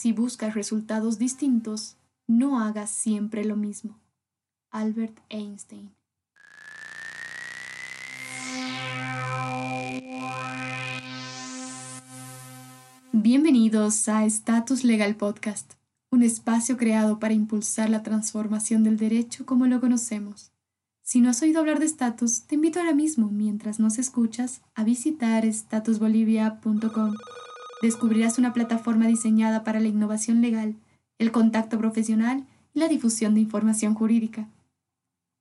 Si buscas resultados distintos, no hagas siempre lo mismo. Albert Einstein. Bienvenidos a Status Legal Podcast, un espacio creado para impulsar la transformación del derecho como lo conocemos. Si no has oído hablar de Status, te invito ahora mismo, mientras nos escuchas, a visitar statusbolivia.com. Descubrirás una plataforma diseñada para la innovación legal, el contacto profesional y la difusión de información jurídica.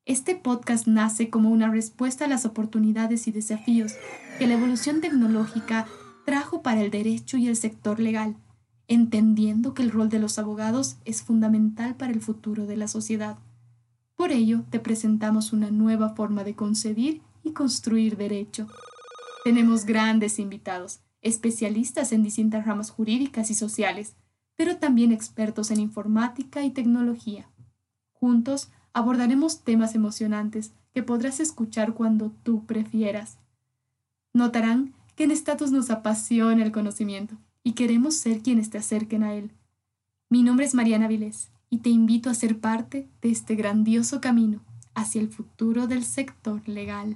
Este podcast nace como una respuesta a las oportunidades y desafíos que la evolución tecnológica trajo para el derecho y el sector legal, entendiendo que el rol de los abogados es fundamental para el futuro de la sociedad. Por ello, te presentamos una nueva forma de concebir y construir derecho. Tenemos grandes invitados, especialistas en distintas ramas jurídicas y sociales, pero también expertos en informática y tecnología. Juntos abordaremos temas emocionantes que podrás escuchar cuando tú prefieras. Notarán que en Status nos apasiona el conocimiento y queremos ser quienes te acerquen a él. Mi nombre es Mariana Vilés y te invito a ser parte de este grandioso camino hacia el futuro del sector legal.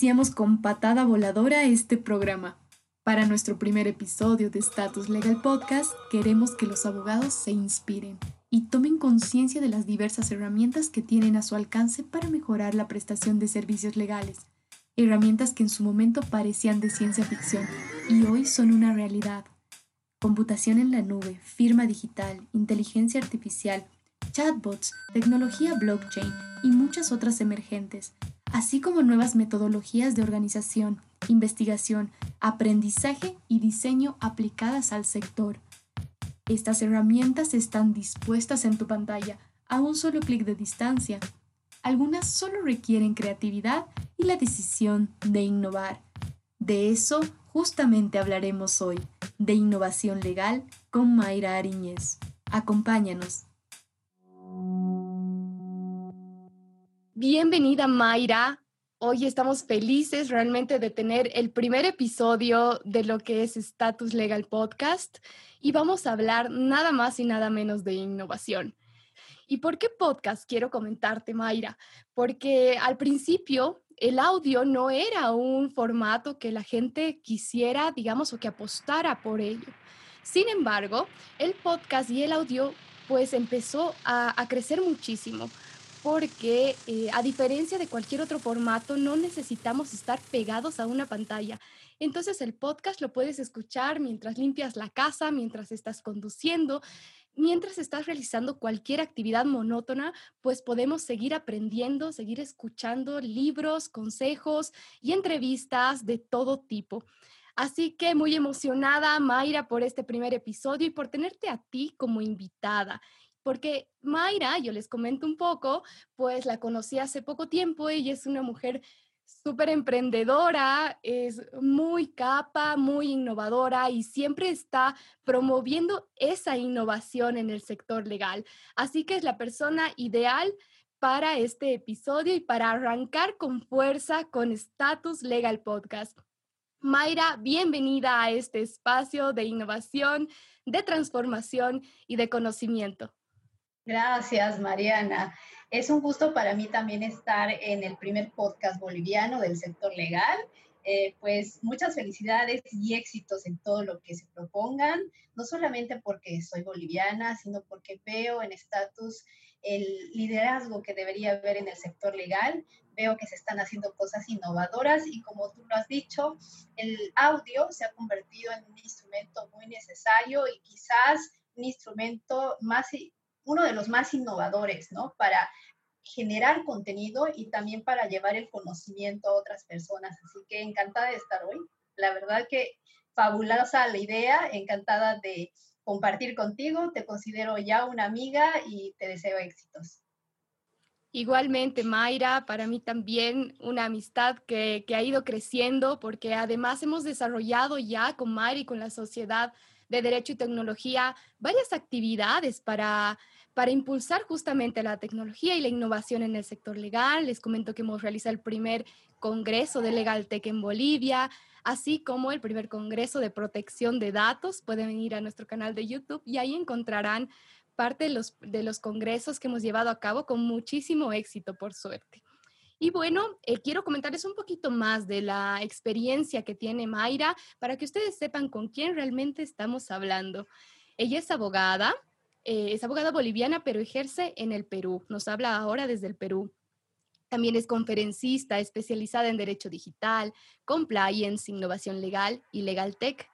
Iniciamos con patada voladora este programa. Para nuestro primer episodio de Status Legal Podcast, queremos que los abogados se inspiren y tomen conciencia de las diversas herramientas que tienen a su alcance para mejorar la prestación de servicios legales, herramientas que en su momento parecían de ciencia ficción y hoy son una realidad. Computación en la nube, firma digital, inteligencia artificial, chatbots, tecnología blockchain y muchas otras emergentes, así como nuevas metodologías de organización, investigación, aprendizaje y diseño aplicadas al sector. Estas herramientas están dispuestas en tu pantalla a un solo clic de distancia. Algunas solo requieren creatividad y la decisión de innovar. De eso justamente hablaremos hoy, de innovación legal con Mayra Ariñez. Acompáñanos. Bienvenida Mayra. Hoy estamos felices realmente de tener el primer episodio de lo que es Status Legal Podcast y vamos a hablar nada más y nada menos de innovación. ¿Y por qué podcast? Quiero comentarte, Mayra, porque al principio el audio no era un formato que la gente quisiera, digamos, o que apostara por ello. Sin embargo, el podcast y el audio pues empezó a, a crecer muchísimo porque eh, a diferencia de cualquier otro formato, no necesitamos estar pegados a una pantalla. Entonces el podcast lo puedes escuchar mientras limpias la casa, mientras estás conduciendo, mientras estás realizando cualquier actividad monótona, pues podemos seguir aprendiendo, seguir escuchando libros, consejos y entrevistas de todo tipo. Así que muy emocionada, Mayra, por este primer episodio y por tenerte a ti como invitada. Porque Mayra, yo les comento un poco, pues la conocí hace poco tiempo, ella es una mujer súper emprendedora, es muy capa, muy innovadora y siempre está promoviendo esa innovación en el sector legal. Así que es la persona ideal para este episodio y para arrancar con fuerza con Status Legal Podcast. Mayra, bienvenida a este espacio de innovación, de transformación y de conocimiento. Gracias, Mariana. Es un gusto para mí también estar en el primer podcast boliviano del sector legal. Eh, pues muchas felicidades y éxitos en todo lo que se propongan, no solamente porque soy boliviana, sino porque veo en estatus el liderazgo que debería haber en el sector legal. Veo que se están haciendo cosas innovadoras y como tú lo has dicho, el audio se ha convertido en un instrumento muy necesario y quizás un instrumento más uno de los más innovadores, ¿no? Para generar contenido y también para llevar el conocimiento a otras personas. Así que encantada de estar hoy. La verdad que fabulosa la idea, encantada de compartir contigo. Te considero ya una amiga y te deseo éxitos. Igualmente, Mayra, para mí también una amistad que, que ha ido creciendo porque además hemos desarrollado ya con Mayra y con la sociedad de Derecho y Tecnología varias actividades para, para impulsar justamente la tecnología y la innovación en el sector legal. Les comento que hemos realizado el primer Congreso de LegalTech en Bolivia, así como el primer Congreso de Protección de Datos. Pueden ir a nuestro canal de YouTube y ahí encontrarán parte de los, de los congresos que hemos llevado a cabo con muchísimo éxito, por suerte. Y bueno, eh, quiero comentarles un poquito más de la experiencia que tiene Mayra para que ustedes sepan con quién realmente estamos hablando. Ella es abogada, eh, es abogada boliviana, pero ejerce en el Perú. Nos habla ahora desde el Perú. También es conferencista especializada en Derecho Digital, Compliance, Innovación Legal y Legal Tech.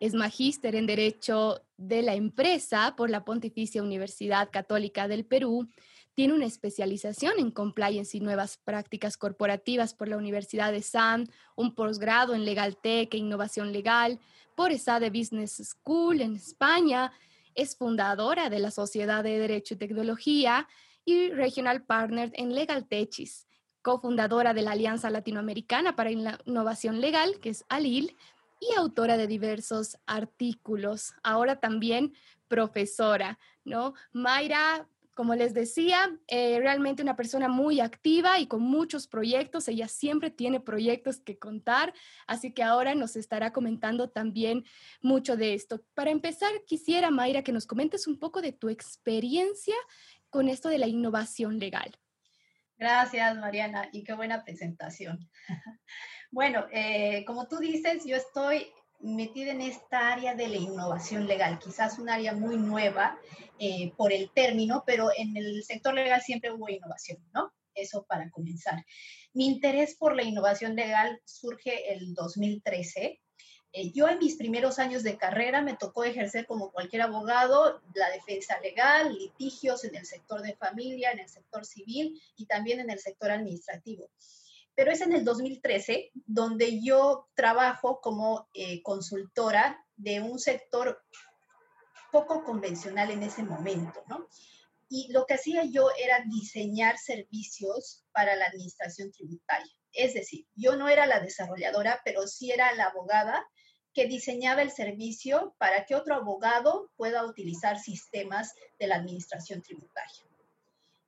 Es magíster en Derecho de la Empresa por la Pontificia Universidad Católica del Perú. Tiene una especialización en Compliance y Nuevas Prácticas Corporativas por la Universidad de SAM, un posgrado en Legal Tech e Innovación Legal por ESADE Business School en España. Es fundadora de la Sociedad de Derecho y Tecnología y Regional Partner en Legal Techis, cofundadora de la Alianza Latinoamericana para Innovación Legal, que es ALIL, y autora de diversos artículos. Ahora también profesora, ¿no? Mayra, como les decía, eh, realmente una persona muy activa y con muchos proyectos. Ella siempre tiene proyectos que contar, así que ahora nos estará comentando también mucho de esto. Para empezar, quisiera, Mayra, que nos comentes un poco de tu experiencia con esto de la innovación legal. Gracias, Mariana, y qué buena presentación. bueno, eh, como tú dices, yo estoy metida en esta área de la innovación legal, quizás un área muy nueva eh, por el término, pero en el sector legal siempre hubo innovación, ¿no? Eso para comenzar. Mi interés por la innovación legal surge el 2013 eh, yo en mis primeros años de carrera me tocó ejercer como cualquier abogado la defensa legal, litigios en el sector de familia, en el sector civil y también en el sector administrativo. Pero es en el 2013 donde yo trabajo como eh, consultora de un sector poco convencional en ese momento, ¿no? Y lo que hacía yo era diseñar servicios para la administración tributaria. Es decir, yo no era la desarrolladora, pero sí era la abogada que diseñaba el servicio para que otro abogado pueda utilizar sistemas de la administración tributaria.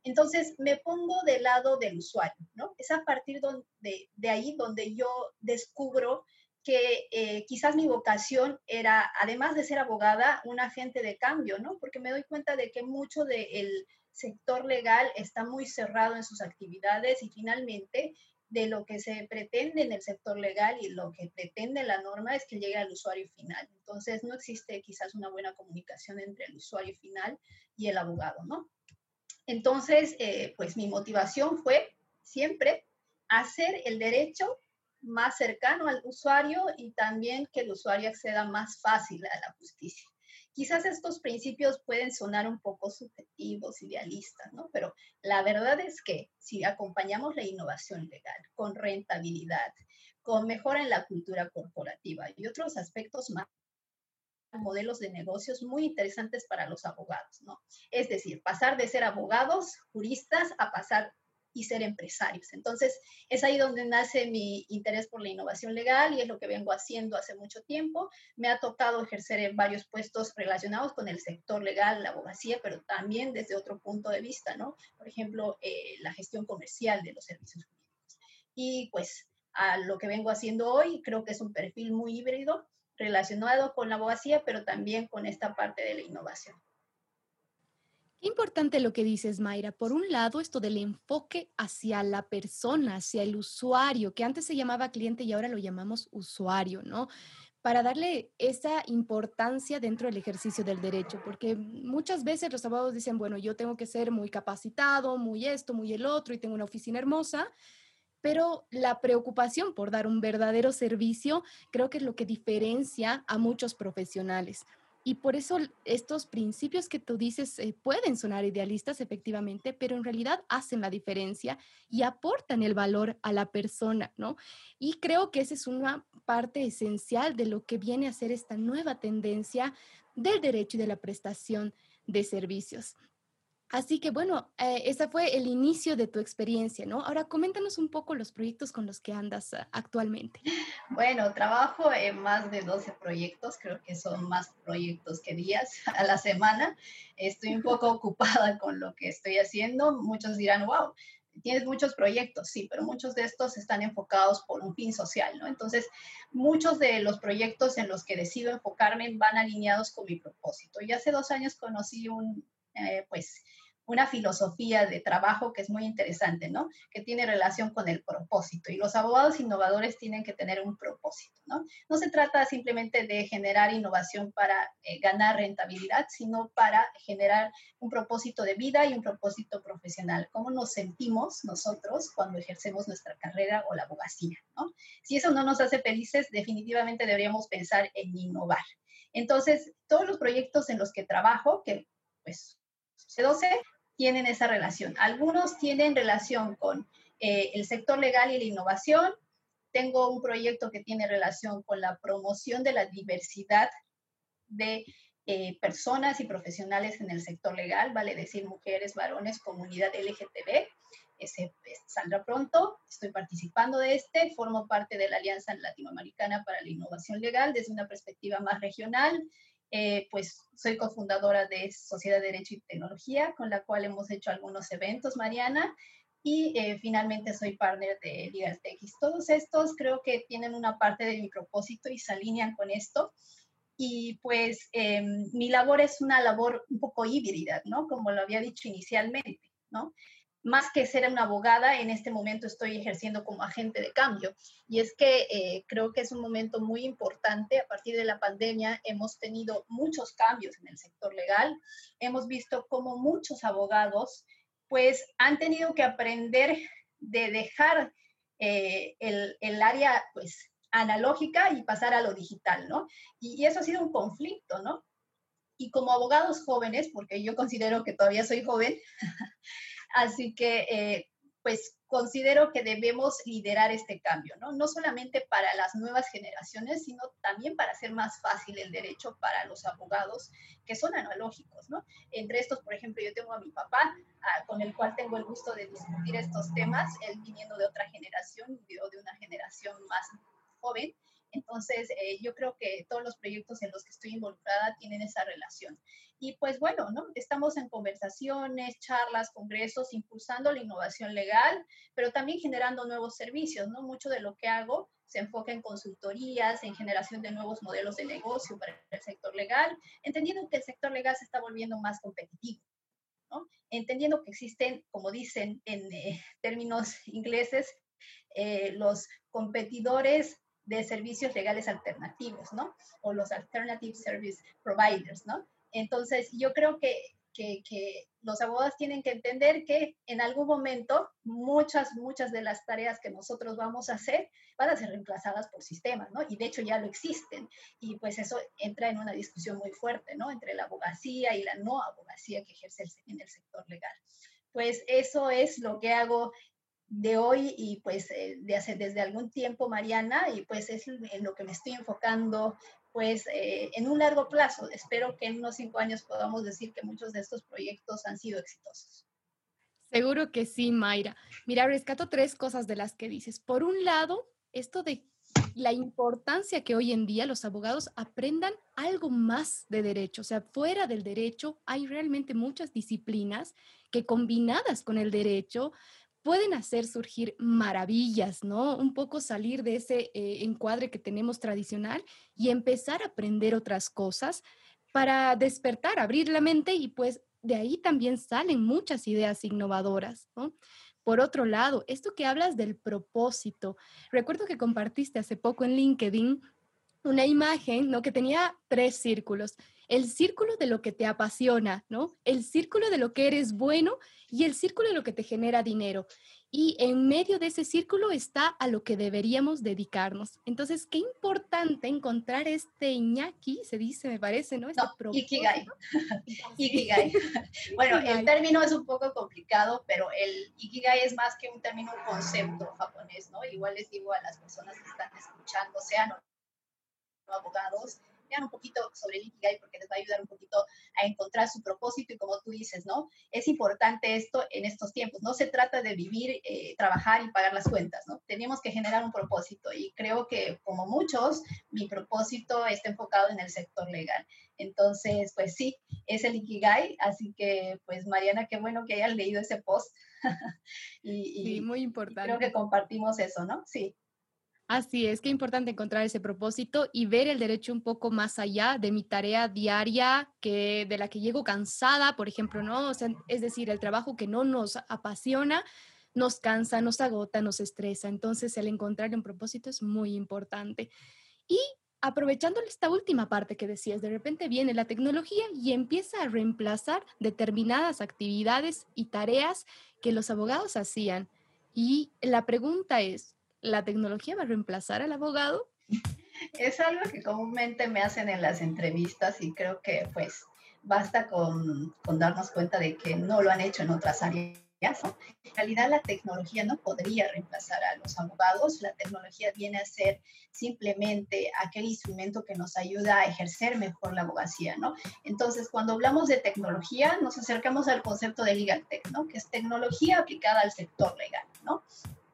Entonces, me pongo del lado del usuario, ¿no? Es a partir de, ahí donde yo descubro que eh, quizás mi vocación era, además de ser abogada, un agente de cambio, ¿no? Porque me doy cuenta de que mucho del sector legal está muy cerrado en sus actividades y finalmente de lo que se pretende en el sector legal y lo que pretende la norma es que llegue al usuario final. Entonces, no existe quizás una buena comunicación entre el usuario final y el abogado, ¿no? Entonces, eh, pues mi motivación fue siempre hacer el derecho más cercano al usuario y también que el usuario acceda más fácil a la justicia. Quizás estos principios pueden sonar un poco subjetivos, idealistas, ¿no? Pero la verdad es que si acompañamos la innovación legal con rentabilidad, con mejora en la cultura corporativa y otros aspectos más, modelos de negocios muy interesantes para los abogados, ¿no? Es decir, pasar de ser abogados, juristas, a pasar y ser empresarios. Entonces, es ahí donde nace mi interés por la innovación legal y es lo que vengo haciendo hace mucho tiempo. Me ha tocado ejercer en varios puestos relacionados con el sector legal, la abogacía, pero también desde otro punto de vista, ¿no? Por ejemplo, eh, la gestión comercial de los servicios jurídicos. Y pues a lo que vengo haciendo hoy, creo que es un perfil muy híbrido relacionado con la abogacía, pero también con esta parte de la innovación. Importante lo que dices, Mayra. Por un lado, esto del enfoque hacia la persona, hacia el usuario, que antes se llamaba cliente y ahora lo llamamos usuario, ¿no? Para darle esa importancia dentro del ejercicio del derecho, porque muchas veces los abogados dicen, bueno, yo tengo que ser muy capacitado, muy esto, muy el otro, y tengo una oficina hermosa, pero la preocupación por dar un verdadero servicio creo que es lo que diferencia a muchos profesionales. Y por eso estos principios que tú dices eh, pueden sonar idealistas efectivamente, pero en realidad hacen la diferencia y aportan el valor a la persona, ¿no? Y creo que esa es una parte esencial de lo que viene a ser esta nueva tendencia del derecho y de la prestación de servicios. Así que bueno, eh, ese fue el inicio de tu experiencia, ¿no? Ahora coméntanos un poco los proyectos con los que andas uh, actualmente. Bueno, trabajo en más de 12 proyectos, creo que son más proyectos que días a la semana. Estoy un poco ocupada con lo que estoy haciendo. Muchos dirán, wow, tienes muchos proyectos, sí, pero muchos de estos están enfocados por un fin social, ¿no? Entonces, muchos de los proyectos en los que decido enfocarme van alineados con mi propósito. Y hace dos años conocí un, eh, pues, una filosofía de trabajo que es muy interesante, ¿no? Que tiene relación con el propósito. Y los abogados innovadores tienen que tener un propósito, ¿no? No se trata simplemente de generar innovación para eh, ganar rentabilidad, sino para generar un propósito de vida y un propósito profesional. ¿Cómo nos sentimos nosotros cuando ejercemos nuestra carrera o la abogacía, ¿no? Si eso no nos hace felices, definitivamente deberíamos pensar en innovar. Entonces, todos los proyectos en los que trabajo, que pues C12 tienen esa relación. Algunos tienen relación con eh, el sector legal y la innovación. Tengo un proyecto que tiene relación con la promoción de la diversidad de eh, personas y profesionales en el sector legal, vale decir mujeres, varones, comunidad LGTB. Ese saldrá pronto, estoy participando de este, formo parte de la Alianza Latinoamericana para la Innovación Legal desde una perspectiva más regional. Eh, pues soy cofundadora de Sociedad de Derecho y Tecnología, con la cual hemos hecho algunos eventos, Mariana, y eh, finalmente soy partner de LegalTX. Todos estos creo que tienen una parte de mi propósito y se alinean con esto. Y pues em, mi labor es una labor un poco híbrida, ¿no? Como lo había dicho inicialmente, ¿no? Más que ser una abogada, en este momento estoy ejerciendo como agente de cambio. Y es que eh, creo que es un momento muy importante. A partir de la pandemia hemos tenido muchos cambios en el sector legal. Hemos visto cómo muchos abogados pues han tenido que aprender de dejar eh, el, el, área pues analógica y pasar a lo digital, ¿no? Y, y eso ha sido un conflicto, ¿no? Y como abogados jóvenes, porque yo considero que todavía soy joven, Así que, eh, pues considero que debemos liderar este cambio, ¿no? No solamente para las nuevas generaciones, sino también para hacer más fácil el derecho para los abogados que son analógicos, ¿no? Entre estos, por ejemplo, yo tengo a mi papá, con el cual tengo el gusto de discutir estos temas, él viniendo de otra generación, yo de una generación más joven, entonces, eh, yo creo que todos los proyectos en los que estoy involucrada tienen esa relación. Y pues bueno, ¿no? Estamos en conversaciones, charlas, congresos, impulsando la innovación legal, pero también generando nuevos servicios, ¿no? Mucho de lo que hago se enfoca en consultorías, en generación de nuevos modelos de negocio para el sector legal, entendiendo que el sector legal se está volviendo más competitivo. ¿no? Entendiendo que existen, como dicen en eh, términos ingleses, eh, los competidores de servicios legales alternativos, ¿no? O los alternative service providers, ¿no? Entonces, yo creo que, que, los abogados tienen que entender que en algún momento muchas, muchas de las tareas que nosotros vamos a hacer van a ser reemplazadas por sistemas, ¿no? Y de hecho ya lo existen. Y pues eso entra en una discusión muy fuerte, ¿no? Entre la abogacía y la no abogacía que ejerce en el sector legal. Pues eso es lo que hago de hoy y pues eh, de hace desde algún tiempo, Mariana, y pues es en lo que me estoy enfocando pues eh, en un largo plazo. Espero que en unos cinco años podamos decir que muchos de estos proyectos han sido exitosos. Seguro que sí, Mayra. Mira, rescato tres cosas de las que dices. Por un lado, esto de la importancia que hoy en día los abogados aprendan algo más de derecho. O sea, fuera del derecho hay realmente muchas disciplinas que combinadas con el derecho pueden hacer surgir maravillas, ¿no? Un poco salir de ese eh, encuadre que tenemos tradicional y empezar a aprender otras cosas para despertar, abrir la mente y pues de ahí también salen muchas ideas innovadoras, ¿no? Por otro lado, esto que hablas del propósito, recuerdo que compartiste hace poco en LinkedIn una imagen, ¿no? Que tenía tres círculos. El círculo de lo que te apasiona, ¿no? El círculo de lo que eres bueno y el círculo de lo que te genera dinero. Y en medio de ese círculo está a lo que deberíamos dedicarnos. Entonces, qué importante encontrar este Iñaki, se dice, me parece, ¿no? Este no, Ikigai. Ikigai. bueno, el término es un poco complicado, pero el Ikigai es más que un término, un concepto japonés, ¿no? Igual les digo a las personas que están escuchando, sean abogados, un poquito sobre el Ikigai porque les va a ayudar un poquito a encontrar su propósito y como tú dices, ¿no? Es importante esto en estos tiempos. No se trata de vivir, eh, trabajar y pagar las cuentas, ¿no? Tenemos que generar un propósito y creo que como muchos, mi propósito está enfocado en el sector legal. Entonces, pues sí, es el Ikigai, así que pues Mariana, qué bueno que hayas leído ese post. y, sí, muy importante. Creo que compartimos eso, ¿no? Sí. Así es, que importante encontrar ese propósito y ver el derecho un poco más allá de mi tarea diaria que de la que llego cansada, por ejemplo, ¿no? O sea, es decir, el trabajo que no nos apasiona nos cansa, nos agota, nos estresa. Entonces, el encontrar un propósito es muy importante. Y aprovechando esta última parte que decías, de repente viene la tecnología y empieza a reemplazar determinadas actividades y tareas que los abogados hacían. Y la pregunta es, ¿la tecnología va a reemplazar al abogado? Es algo que comúnmente me hacen en las entrevistas y creo que pues basta con, darnos cuenta de que no lo han hecho en otras áreas. En realidad la tecnología no podría reemplazar a los abogados, la tecnología viene a ser simplemente aquel instrumento que nos ayuda a ejercer mejor la abogacía, ¿no? Entonces, cuando hablamos de tecnología, nos acercamos al concepto de legal tech, ¿no? Que es tecnología aplicada al sector legal, ¿no?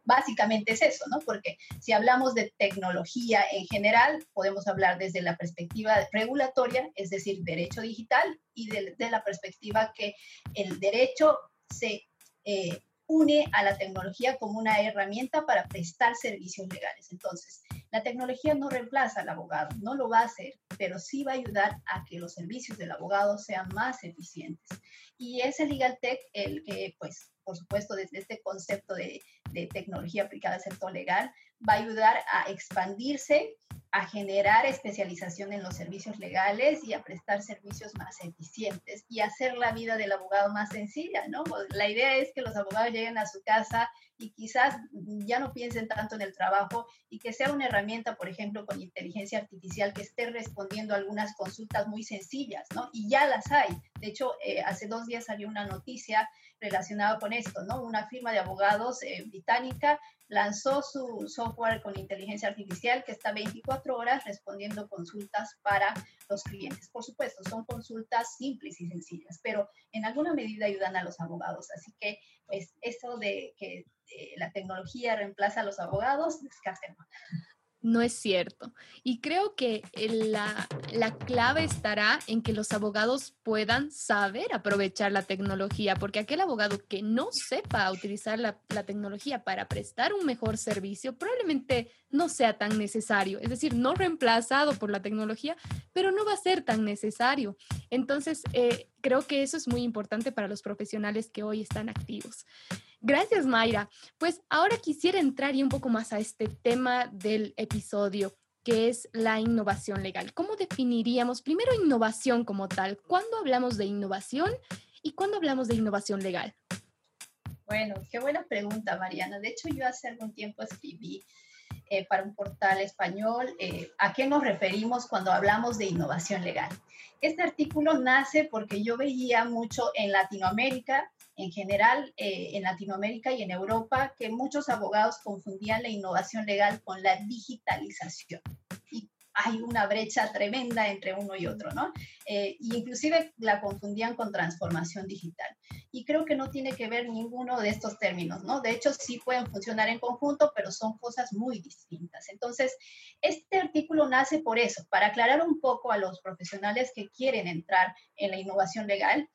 Básicamente es eso, ¿no? Porque si hablamos de tecnología en general, podemos hablar desde la perspectiva regulatoria, es decir, derecho digital, y de, la perspectiva que el derecho se eh, une a la tecnología como una herramienta para prestar servicios legales. Entonces, la tecnología no reemplaza al abogado, no lo va a hacer, pero sí va a ayudar a que los servicios del abogado sean más eficientes. Y es el Legal Tech el que, pues, por supuesto, desde este concepto de, tecnología aplicada al sector legal, va a ayudar a expandirse, a generar especialización en los servicios legales y a prestar servicios más eficientes y hacer la vida del abogado más sencilla, ¿no? La idea es que los abogados lleguen a su casa y quizás ya no piensen tanto en el trabajo y que sea una herramienta, por ejemplo, con inteligencia artificial que esté respondiendo a algunas consultas muy sencillas, ¿no? Y ya las hay. De hecho, eh, hace dos días salió una noticia relacionada con esto, ¿no? Una firma de abogados eh, británica lanzó su software con inteligencia artificial que está 24 horas respondiendo consultas para los clientes. Por supuesto, son consultas simples y sencillas, pero en alguna medida ayudan a los abogados. Así que, pues, eso de que eh, la tecnología reemplaza a los abogados, descartémoslo no es cierto. Y creo que la, clave estará en que los abogados puedan saber aprovechar la tecnología, porque aquel abogado que no sepa utilizar la, la, tecnología para prestar un mejor servicio probablemente no sea tan necesario, es decir, no reemplazado por la tecnología, pero no va a ser tan necesario. Entonces, eh, creo que eso es muy importante para los profesionales que hoy están activos. Gracias, Mayra. Pues ahora quisiera entrar y un poco más a este tema del episodio, que es la innovación legal. ¿Cómo definiríamos primero innovación como tal? ¿Cuándo hablamos de innovación y cuándo hablamos de innovación legal? Bueno, qué buena pregunta, Mariana. De hecho, yo hace algún tiempo escribí eh, para un portal español eh, a qué nos referimos cuando hablamos de innovación legal. Este artículo nace porque yo veía mucho en Latinoamérica en general eh, en Latinoamérica y en Europa que muchos abogados confundían la innovación legal con la digitalización. Y hay una brecha tremenda entre uno y otro, ¿no? Eh, inclusive la confundían con transformación digital. Y creo que no tiene que ver ninguno de estos términos, ¿no? De hecho, sí pueden funcionar en conjunto, pero son cosas muy distintas. Entonces, este artículo nace por eso, para aclarar un poco a los profesionales que quieren entrar en la innovación legal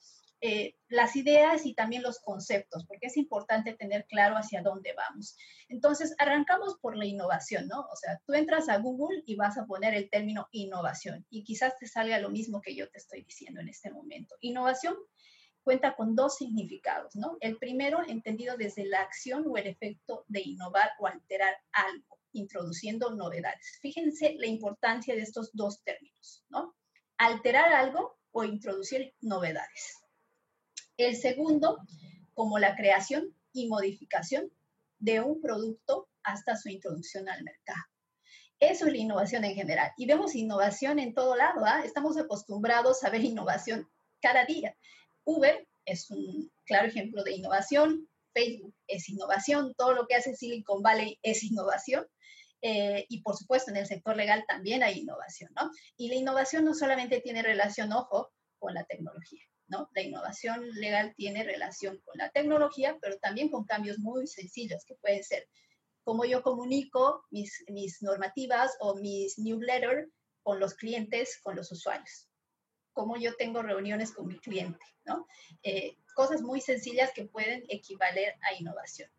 eh, las ideas y también los conceptos, porque es importante tener claro hacia dónde vamos. Entonces, arrancamos por la innovación, ¿no? O sea, tú entras a Google y vas a poner el término innovación y quizás te salga lo mismo que yo te estoy diciendo en este momento. Innovación cuenta con dos significados, ¿no? El primero, entendido desde la acción o el efecto de innovar o alterar algo, introduciendo novedades. Fíjense la importancia de estos dos términos, ¿no? Alterar algo o introducir novedades. El segundo, como la creación y modificación de un producto hasta su introducción al mercado. Eso es la innovación en general. Y vemos innovación en todo lado. ¿ah? Estamos acostumbrados a ver innovación cada día. Uber es un claro ejemplo de innovación. Facebook es innovación. Todo lo que hace Silicon Valley es innovación. Eh, y por supuesto, en el sector legal también hay innovación, ¿no? Y la innovación no solamente tiene relación, ojo, con la tecnología. ¿No? La innovación legal tiene relación con la tecnología, pero también con cambios muy sencillos que pueden ser cómo yo comunico mis, normativas o mis newsletters con los clientes, con los usuarios, cómo yo tengo reuniones con mi cliente, ¿no? Eh, cosas muy sencillas que pueden equivaler a innovación.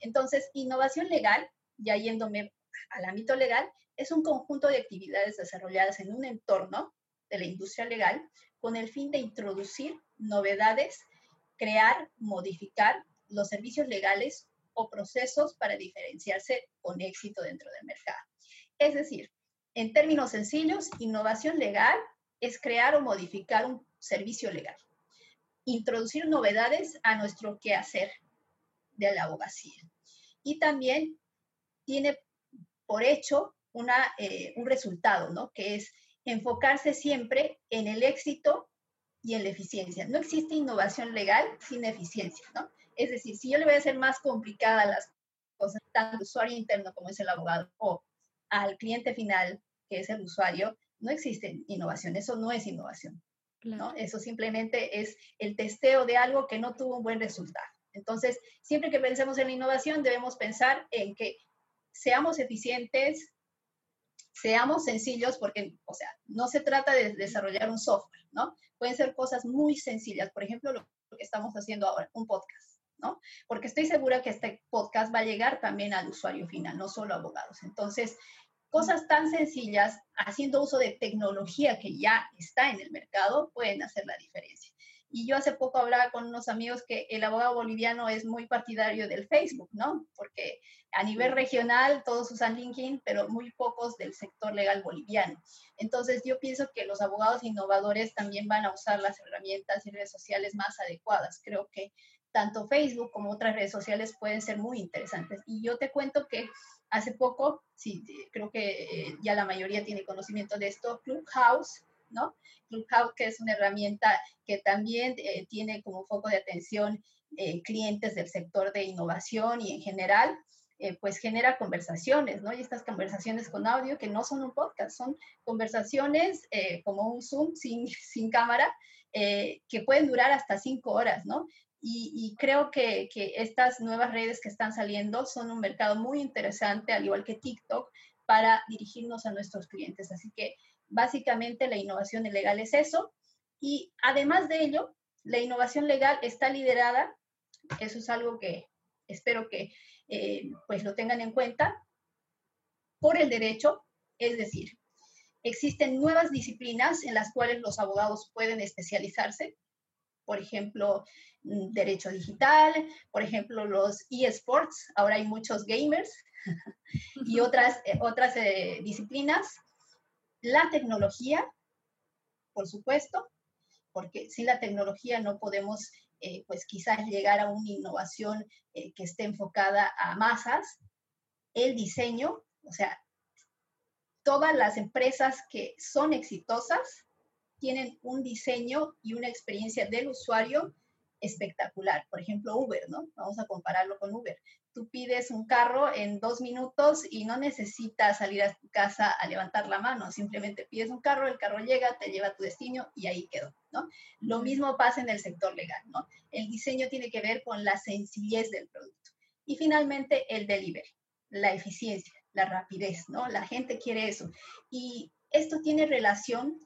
Entonces, innovación legal, ya yéndome al ámbito legal, es un conjunto de actividades desarrolladas en un entorno de la industria legal con el fin de introducir novedades, crear, modificar los servicios legales o procesos para diferenciarse con éxito dentro del mercado. Es decir, en términos sencillos, innovación legal es crear o modificar un servicio legal, introducir novedades a nuestro quehacer de la abogacía. Y también tiene por hecho una, eh, un resultado, ¿no? Que es enfocarse siempre en el éxito y en la eficiencia. No existe innovación legal sin eficiencia, ¿no? Es decir, si yo le voy a hacer más complicada las cosas, tanto al usuario interno como es el abogado, o al cliente final, que es el usuario, no existe innovación, eso no es innovación, ¿no? Eso simplemente es el testeo de algo que no tuvo un buen resultado. Entonces, siempre que pensemos en la innovación, debemos pensar en que seamos eficientes, seamos sencillos, porque, o sea, no se trata de desarrollar un software, ¿no? Pueden ser cosas muy sencillas, por ejemplo, lo que estamos haciendo ahora, un podcast, ¿no? Porque estoy segura que este podcast va a llegar también al usuario final, no solo a abogados. Entonces, cosas tan sencillas, haciendo uso de tecnología que ya está en el mercado, pueden hacer la diferencia. Y yo hace poco hablaba con unos amigos que el abogado boliviano es muy partidario del Facebook, ¿no? Porque a nivel regional todos usan LinkedIn, pero muy pocos del sector legal boliviano. Entonces yo pienso que los abogados innovadores también van a usar las herramientas y redes sociales más adecuadas. Creo que tanto Facebook como otras redes sociales pueden ser muy interesantes. Y yo te cuento que hace poco, sí, creo que eh, ya la mayoría tiene conocimiento de esto, Clubhouse ¿no? Clubhouse, que es una herramienta que también eh, tiene como foco de atención eh, clientes del sector de innovación y en general, eh, pues genera conversaciones, ¿no? Y estas conversaciones con audio que no son un podcast, son conversaciones como un Zoom sin, sin cámara, que pueden durar hasta cinco horas, ¿no? Y, y, creo que, que, estas nuevas redes que están saliendo son un mercado muy interesante, al igual que TikTok, para dirigirnos a nuestros clientes. Así que Básicamente la innovación legal es eso. Y además de ello, la innovación legal está liderada, eso es algo que espero que eh, pues lo tengan en cuenta, por el derecho, es decir, existen nuevas disciplinas en las cuales los abogados pueden especializarse, por ejemplo, mm, derecho digital, por ejemplo, los eSports, ahora hay muchos gamers y otras, eh, otras eh, disciplinas la tecnología, por supuesto, porque sin la tecnología no podemos, eh, pues quizás llegar a una innovación eh, que esté enfocada a masas. El diseño, o sea, todas las empresas que son exitosas tienen un diseño y una experiencia del usuario espectacular. Por ejemplo, Uber, ¿no? Vamos a compararlo con Uber tú pides un carro en dos minutos y no necesitas salir a tu casa a levantar la mano, simplemente pides un carro, el carro llega, te lleva a tu destino y ahí quedó, ¿no? Lo mismo pasa en el sector legal, ¿no? El diseño tiene que ver con la sencillez del producto. Y finalmente el delivery, la eficiencia, la rapidez, ¿no? La gente quiere eso. Y esto tiene relación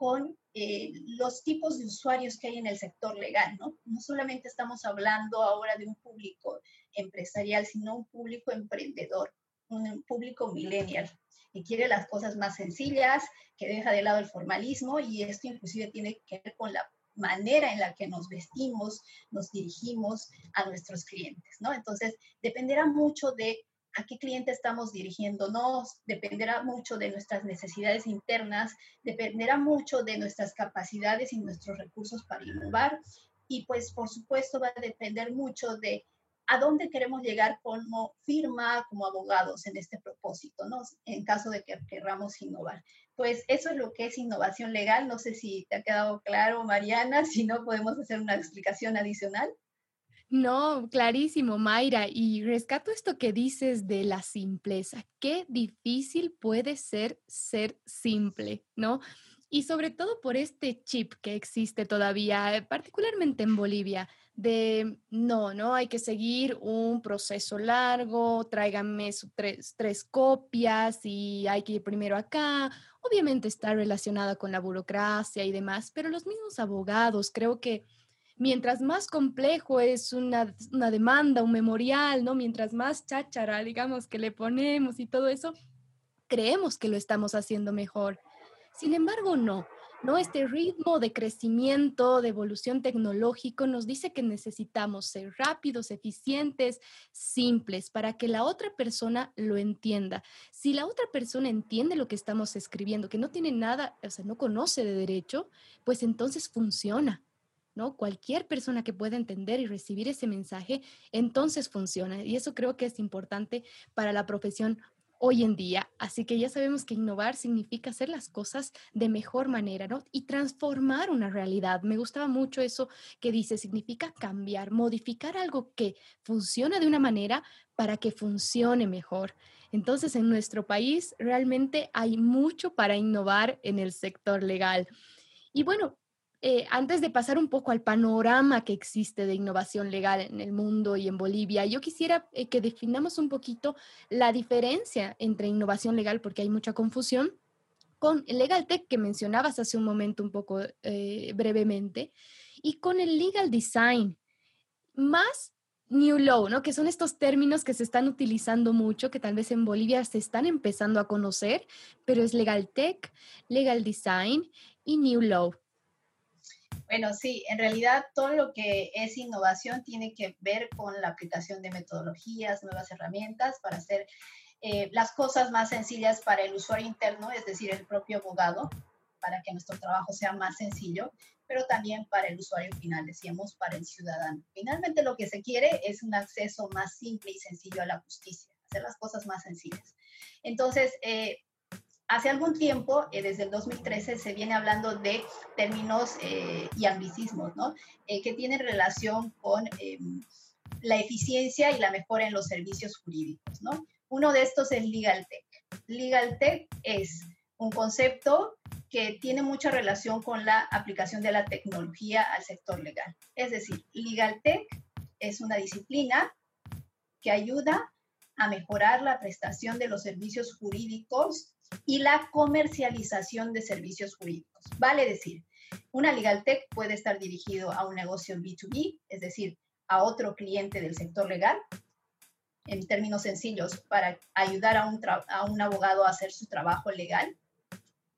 con eh, los tipos de usuarios que hay en el sector legal, ¿no? No solamente estamos hablando ahora de un público empresarial, sino un público emprendedor, un público millennial, que quiere las cosas más sencillas, que deja de lado el formalismo y esto inclusive tiene que ver con la manera en la que nos vestimos, nos dirigimos a nuestros clientes, ¿no? Entonces, dependerá mucho de a qué cliente estamos dirigiéndonos, dependerá mucho de nuestras necesidades internas, dependerá mucho de nuestras capacidades y nuestros recursos para innovar y pues por supuesto va a depender mucho de a dónde queremos llegar como firma, como abogados en este propósito, ¿no? En caso de que queramos innovar. Pues eso es lo que es innovación legal. No sé si te ha quedado claro, Mariana, si no podemos hacer una explicación adicional. No, clarísimo, Mayra. Y rescato esto que dices de la simpleza. Qué difícil puede ser ser simple, ¿no? y sobre todo por este chip que existe todavía, eh, particularmente en Bolivia, de no, no, hay que seguir un proceso largo, tráiganme tres, tres copias y hay que ir primero acá. Obviamente está relacionada con la burocracia y demás, pero los mismos abogados creo que mientras más complejo es una, una, demanda, un memorial, ¿no? Mientras más cháchara, digamos, que le ponemos y todo eso, creemos que lo estamos haciendo mejor. Sin embargo, no. No, este ritmo de crecimiento, de evolución tecnológico nos dice que necesitamos ser rápidos, eficientes, simples, para que la otra persona lo entienda. Si la otra persona entiende lo que estamos escribiendo, que no tiene nada, o sea, no conoce de derecho, pues entonces funciona. ¿No? Cualquier persona que pueda entender y recibir ese mensaje, entonces funciona. Y eso creo que es importante para la profesión hoy en día. Así que ya sabemos que innovar significa hacer las cosas de mejor manera, ¿no? Y transformar una realidad. Me gustaba mucho eso que dice, significa cambiar, modificar algo que funciona de una manera para que funcione mejor. Entonces, en nuestro país realmente hay mucho para innovar en el sector legal. Y bueno, eh, antes de pasar un poco al panorama que existe de innovación legal en el mundo y en Bolivia, yo quisiera eh, que definamos un poquito la diferencia entre innovación legal, porque hay mucha confusión, con el legal tech que mencionabas hace un momento un poco eh, brevemente, y con el legal design, más New Law, ¿no? Que son estos términos que se están utilizando mucho, que tal vez en Bolivia se están empezando a conocer, pero es Legal Tech, Legal Design y New Law. Bueno, sí, en realidad todo lo que es innovación tiene que ver con la aplicación de metodologías, nuevas herramientas para hacer eh, las cosas más sencillas para el usuario interno, es decir, el propio abogado, para que nuestro trabajo sea más sencillo, pero también para el usuario final, decíamos, para el ciudadano. Finalmente lo que se quiere es un acceso más simple y sencillo a la justicia, hacer las cosas más sencillas. Entonces, eh, hace algún tiempo, eh, desde el 2013, se viene hablando de términos eh, y anglicismos, ¿no? Eh, que tienen relación con em, la eficiencia y la mejora en los servicios jurídicos, ¿no? Uno de estos es Legal Tech. Legal Tech es un concepto que tiene mucha relación con la aplicación de la tecnología al sector legal. Es decir, Legal Tech es una disciplina que ayuda a mejorar la prestación de los servicios jurídicos y la comercialización de servicios jurídicos. Vale decir, una legal tech puede estar dirigido a un negocio B2B, es decir, a otro cliente del sector legal, en términos sencillos, para ayudar a un, a un abogado a hacer su trabajo legal,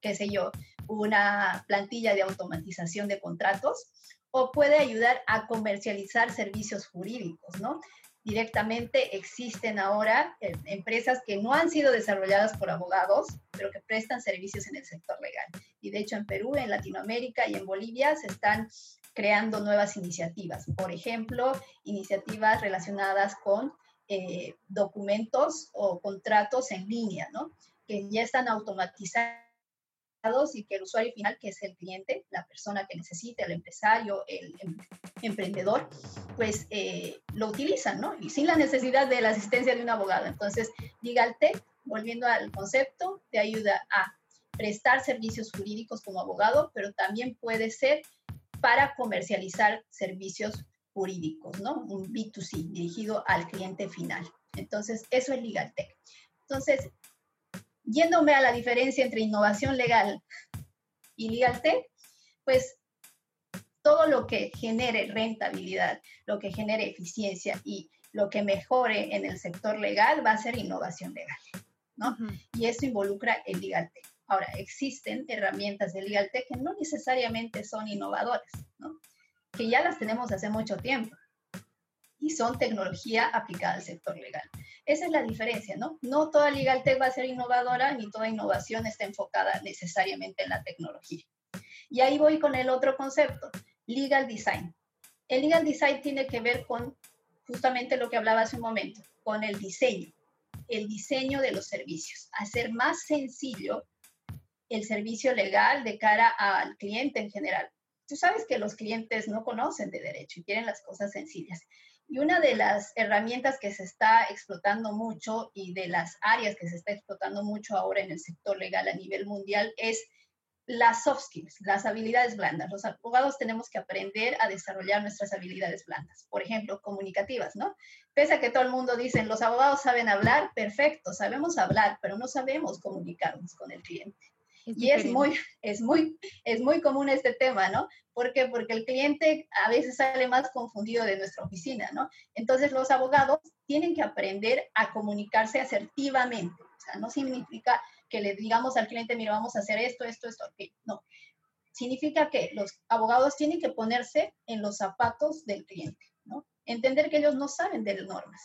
qué sé yo, una plantilla de automatización de contratos, o puede ayudar a comercializar servicios jurídicos, ¿no? Directamente existen ahora eh, empresas que no han sido desarrolladas por abogados, pero que prestan servicios en el sector legal. Y de hecho en Perú, en Latinoamérica y en Bolivia se están creando nuevas iniciativas. Por ejemplo, iniciativas relacionadas con eh, documentos o contratos en línea, ¿no? que ya están automatizados y que el usuario final, que es el cliente, la persona que necesita, el empresario, el, em, emprendedor, pues eh, lo utilizan, ¿no? Y sin la necesidad de la asistencia de un abogado. Entonces, LegalTech, volviendo al concepto, te ayuda a prestar servicios jurídicos como abogado, pero también puede ser para comercializar servicios jurídicos, ¿no? Un B2C dirigido al cliente final. Entonces, eso es LegalTech. Entonces, yéndome a la diferencia entre innovación legal y legal tech, pues todo lo que genere rentabilidad, lo que genere eficiencia y lo que mejore en el sector legal va a ser innovación legal, ¿no? Y esto involucra el legal tech. Ahora, existen herramientas de legal tech que no necesariamente son innovadoras, ¿no? Que ya las tenemos hace mucho tiempo y son tecnología aplicada al sector legal. Esa es la diferencia, ¿no? No toda legal tech va a ser innovadora ni toda innovación está enfocada necesariamente en la tecnología. Y ahí voy con el otro concepto, legal design. El legal design tiene que ver con justamente lo que hablaba hace un momento, con el diseño, el diseño de los servicios, hacer más sencillo el servicio legal de cara al cliente en general. Tú sabes que los clientes no conocen de derecho y quieren las cosas sencillas. Y una de las herramientas que se está explotando mucho y de las áreas que se está explotando mucho ahora en el sector legal a nivel mundial es las soft skills, las habilidades blandas. Los abogados tenemos que aprender a desarrollar nuestras habilidades blandas, por ejemplo, comunicativas, ¿no? Pese a que todo el mundo dice, los abogados saben hablar, perfecto, sabemos hablar, pero no sabemos comunicarnos con el cliente. Y es muy, es, muy, es muy común este tema, ¿no? ¿Por qué? Porque el cliente a veces sale más confundido de nuestra oficina, ¿no? Entonces los abogados tienen que aprender a comunicarse asertivamente. O sea, no significa que le digamos al cliente, mira, vamos a hacer esto, esto, esto, ok. No. Significa que los abogados tienen que ponerse en los zapatos del cliente, ¿no? Entender que ellos no saben de normas.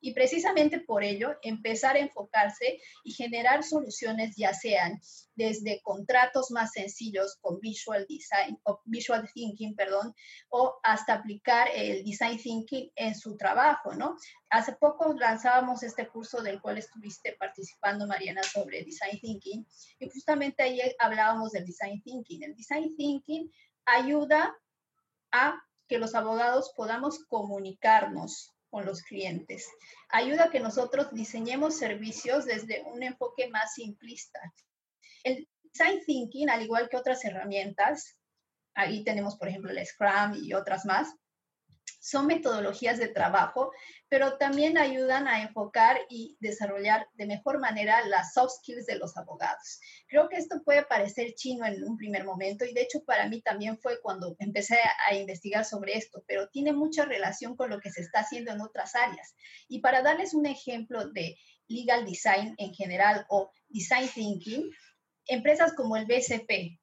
Y precisamente por ello, empezar a enfocarse y generar soluciones, ya sean desde contratos más sencillos con visual design o visual thinking, perdón, o hasta aplicar el design thinking en su trabajo, ¿no? Hace poco lanzábamos este curso del cual estuviste participando, Mariana, sobre design thinking, y justamente ahí hablábamos del design thinking. El design thinking ayuda a que los abogados podamos comunicarnos con los clientes. Ayuda a que nosotros diseñemos servicios desde un enfoque más simplista. El design thinking, al igual que otras herramientas, ahí tenemos, por ejemplo, el Scrum y otras más, son metodologías de trabajo, pero también ayudan a enfocar y desarrollar de mejor manera las soft skills de los abogados. Creo que esto puede parecer chino en un primer momento y de hecho para mí también fue cuando empecé a investigar sobre esto, pero tiene mucha relación con lo que se está haciendo en otras áreas. Y para darles un ejemplo de legal design en general o design thinking, empresas como el BCP,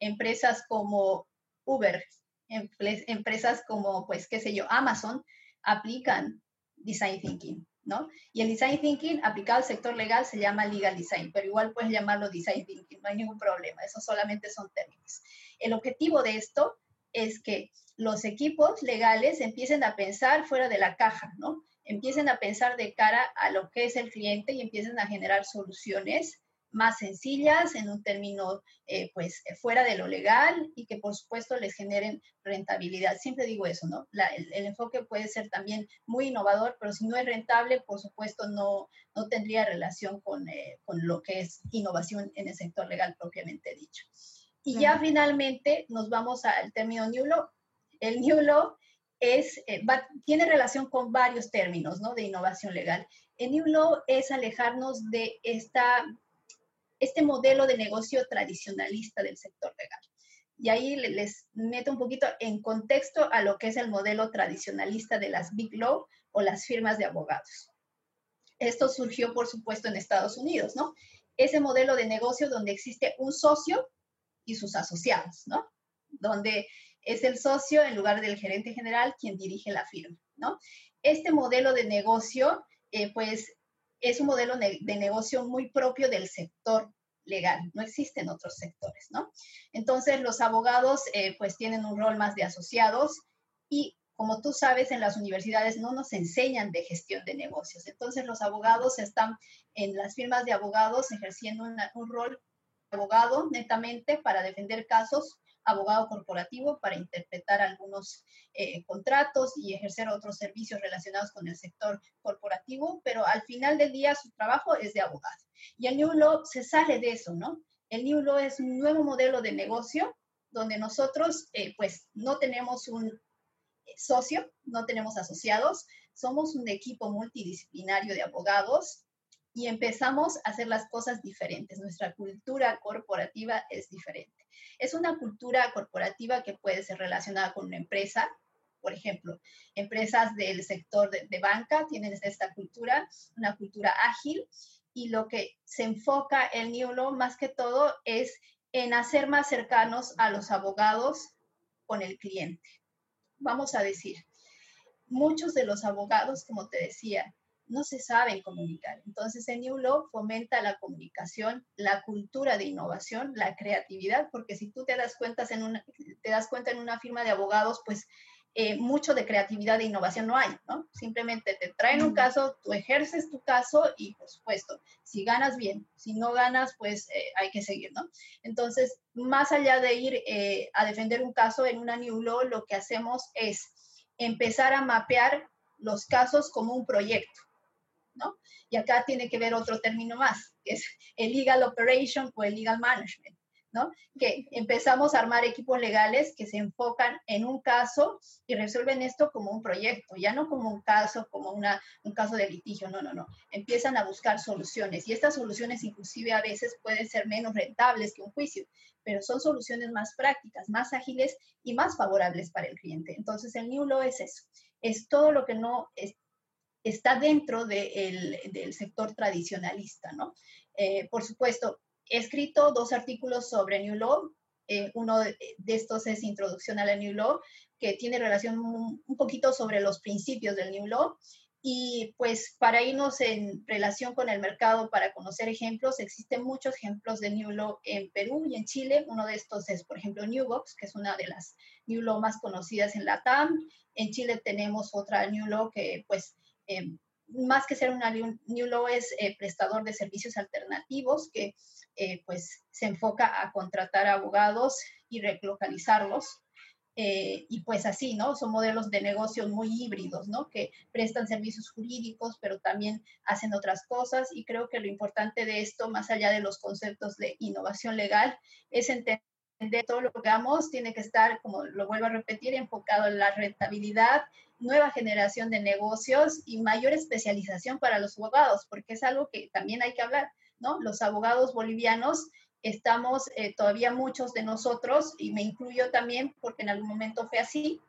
empresas como Uber, empresas como, pues, qué sé yo, Amazon, aplican design thinking, ¿no? Y el design thinking aplicado al sector legal se llama legal design, pero igual puedes llamarlo design thinking, no hay ningún problema, eso solamente son términos. El objetivo de esto es que los equipos legales empiecen a pensar fuera de la caja, ¿no? Empiecen a pensar de cara a lo que es el cliente y empiecen a generar soluciones más sencillas, en un término eh, pues eh, fuera de lo legal y que por supuesto les generen rentabilidad. Siempre digo eso, ¿no? el, enfoque puede ser también muy innovador, pero si no es rentable, por supuesto no, no tendría relación con, eh, con lo que es innovación en el sector legal propiamente dicho. Y ya finalmente nos vamos al término New Law. El New Law es, tiene relación con varios términos ¿no? de innovación legal. El New Law es alejarnos de esta este modelo de negocio tradicionalista del sector legal. Y ahí les meto un poquito en contexto a lo que es el modelo tradicionalista de las Big Law o las firmas de abogados. Esto surgió, por supuesto, en Estados Unidos, ¿no? Ese modelo de negocio donde existe un socio y sus asociados, ¿no? Donde es el socio en lugar del gerente general quien dirige la firma, ¿no? Este modelo de negocio, eh, pues, es un modelo de negocio muy propio del sector legal, no existen otros sectores, ¿no? Entonces, los abogados eh, pues tienen un rol más de asociados y como tú sabes, en las universidades no nos enseñan de gestión de negocios. Entonces, los abogados están en las firmas de abogados ejerciendo un rol abogado netamente para defender casos abogado corporativo para interpretar algunos eh, contratos y ejercer otros servicios relacionados con el sector corporativo, pero al final del día su trabajo es de abogado. Y el New Law se sale de eso, ¿no? El New Law es un nuevo modelo de negocio donde nosotros eh, pues no tenemos un eh, socio, no tenemos asociados, somos un equipo multidisciplinario de abogados y empezamos a hacer las cosas diferentes. Nuestra cultura corporativa es diferente. Es una cultura corporativa que puede ser relacionada con una empresa. Por ejemplo, empresas del sector de, banca tienen esta cultura, una cultura ágil, y lo que se enfoca el New Law más que todo es en hacer más cercanos a los abogados con el cliente. Vamos a decir, muchos de los abogados, como te decía, no se saben comunicar. Entonces, el New Law fomenta la comunicación, la cultura de innovación, la creatividad, porque si tú te das, cuenta en una, te das cuenta en una firma de abogados, pues eh, mucho de creatividad e innovación no hay, ¿no? Simplemente te traen un caso, tú ejerces tu caso y, por supuesto, si ganas bien, si no ganas, pues eh, hay que seguir, ¿no? Entonces, más allá de ir eh, a defender un caso en una New Law, lo que hacemos es empezar a mapear los casos como un proyecto. Y acá tiene que ver otro término más, que es el legal operation o el legal management, ¿no? Que empezamos a armar equipos legales que se enfocan en un caso y resuelven esto como un proyecto, ya no como un caso, como una, un caso de litigio, no, no, no. Empiezan a buscar soluciones y estas soluciones inclusive a veces pueden ser menos rentables que un juicio, pero son soluciones más prácticas, más ágiles y más favorables para el cliente. Entonces el New Law es eso, es todo lo que no está dentro del sector tradicionalista, ¿no? Eh, por supuesto, he escrito dos artículos sobre New Law. Eh, uno de, estos es Introducción a la New Law, que tiene relación un, poquito sobre los principios del New Law. Y pues para irnos en relación con el mercado, para conocer ejemplos, existen muchos ejemplos de New Law en Perú y en Chile. Uno de estos es, por ejemplo, Newbox, que es una de las New Law más conocidas en la TAM. En Chile tenemos otra New Law que pues eh, más que ser una New Law es eh, prestador de servicios alternativos que eh, pues se enfoca a contratar abogados y relocalizarlos. Eh, y pues así, ¿no? Son modelos de negocios muy híbridos, ¿no? Que prestan servicios jurídicos, pero también hacen otras cosas. Y creo que lo importante de esto, más allá de los conceptos de innovación legal, es entender todo lo que hagamos tiene que estar, como lo vuelvo a repetir, enfocado en la rentabilidad, nueva generación de negocios y mayor especialización para los abogados, porque es algo que también hay que hablar, ¿no? Los abogados bolivianos estamos eh, todavía muchos de nosotros, y me incluyo también porque en algún momento fue así,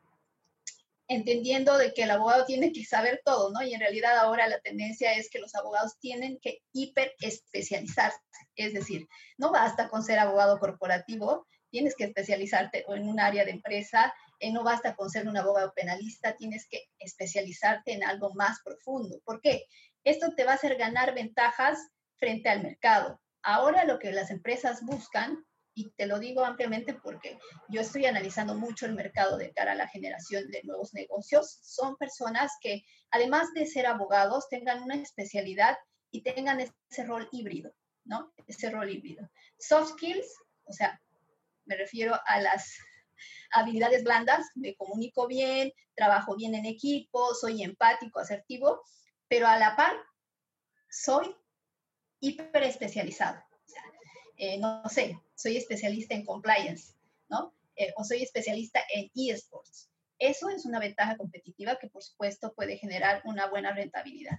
entendiendo de que el abogado tiene que saber todo, ¿no? Y en realidad ahora la tendencia es que los abogados tienen que hiper especializarse, es decir, no basta con ser abogado corporativo, tienes que especializarte en un área de empresa, eh, no basta con ser un abogado penalista, tienes que especializarte en algo más profundo. ¿Por qué? Esto te va a hacer ganar ventajas frente al mercado. Ahora lo que las empresas buscan, y te lo digo ampliamente porque yo estoy analizando mucho el mercado de cara a la generación de nuevos negocios, son personas que además de ser abogados tengan una especialidad y tengan ese rol híbrido, ¿no? Ese rol híbrido. Soft skills, o sea, me refiero a las habilidades blandas, me comunico bien, trabajo bien en equipo, soy empático, asertivo, pero a la par soy hiper especializado. Eh, no sé, soy especialista en compliance, ¿no? Eh, o soy especialista en eSports. Eso es una ventaja competitiva que, por supuesto, puede generar una buena rentabilidad.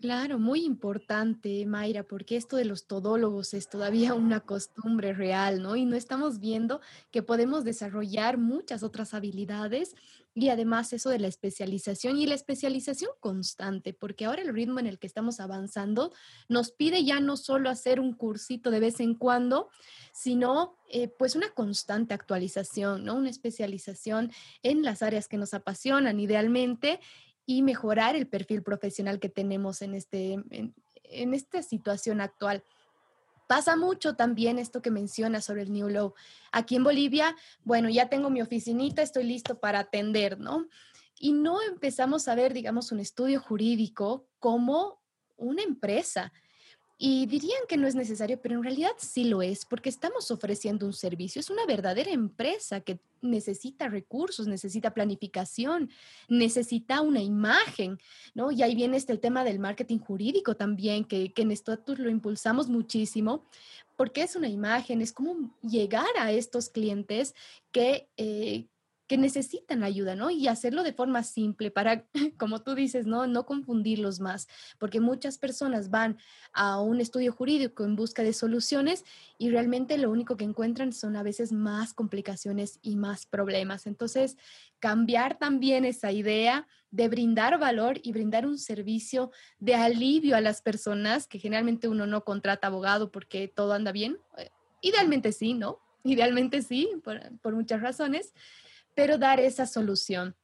Claro, muy importante, Mayra, porque esto de los todólogos es todavía una costumbre real, ¿no? Y no estamos viendo que podemos desarrollar muchas otras habilidades y además eso de la especialización y la especialización constante, porque ahora el ritmo en el que estamos avanzando nos pide ya no solo hacer un cursito de vez en cuando, sino eh, pues una constante actualización, ¿no? Una especialización en las áreas que nos apasionan idealmente y mejorar el perfil profesional que tenemos en, este, en, esta situación actual. Pasa mucho también esto que menciona sobre el New Law. Aquí en Bolivia, bueno, ya tengo mi oficinita, estoy listo para atender, ¿no? Y no empezamos a ver, digamos, un estudio jurídico como una empresa. Y dirían que no es necesario, pero en realidad sí lo es, porque estamos ofreciendo un servicio. Es una verdadera empresa que necesita recursos, necesita planificación, necesita una imagen, ¿no? Y ahí viene este el tema del marketing jurídico también, que, en Status lo impulsamos muchísimo, porque es una imagen, es como llegar a estos clientes que... Eh, que necesitan ayuda, ¿no? Y hacerlo de forma simple para, como tú dices, ¿no? No confundirlos más, porque muchas personas van a un estudio jurídico en busca de soluciones y realmente lo único que encuentran son a veces más complicaciones y más problemas. Entonces, cambiar también esa idea de brindar valor y brindar un servicio de alivio a las personas, que generalmente uno no contrata abogado porque todo anda bien. Eh, idealmente sí, ¿no? Idealmente sí, por, por muchas razones pero dar esa solución.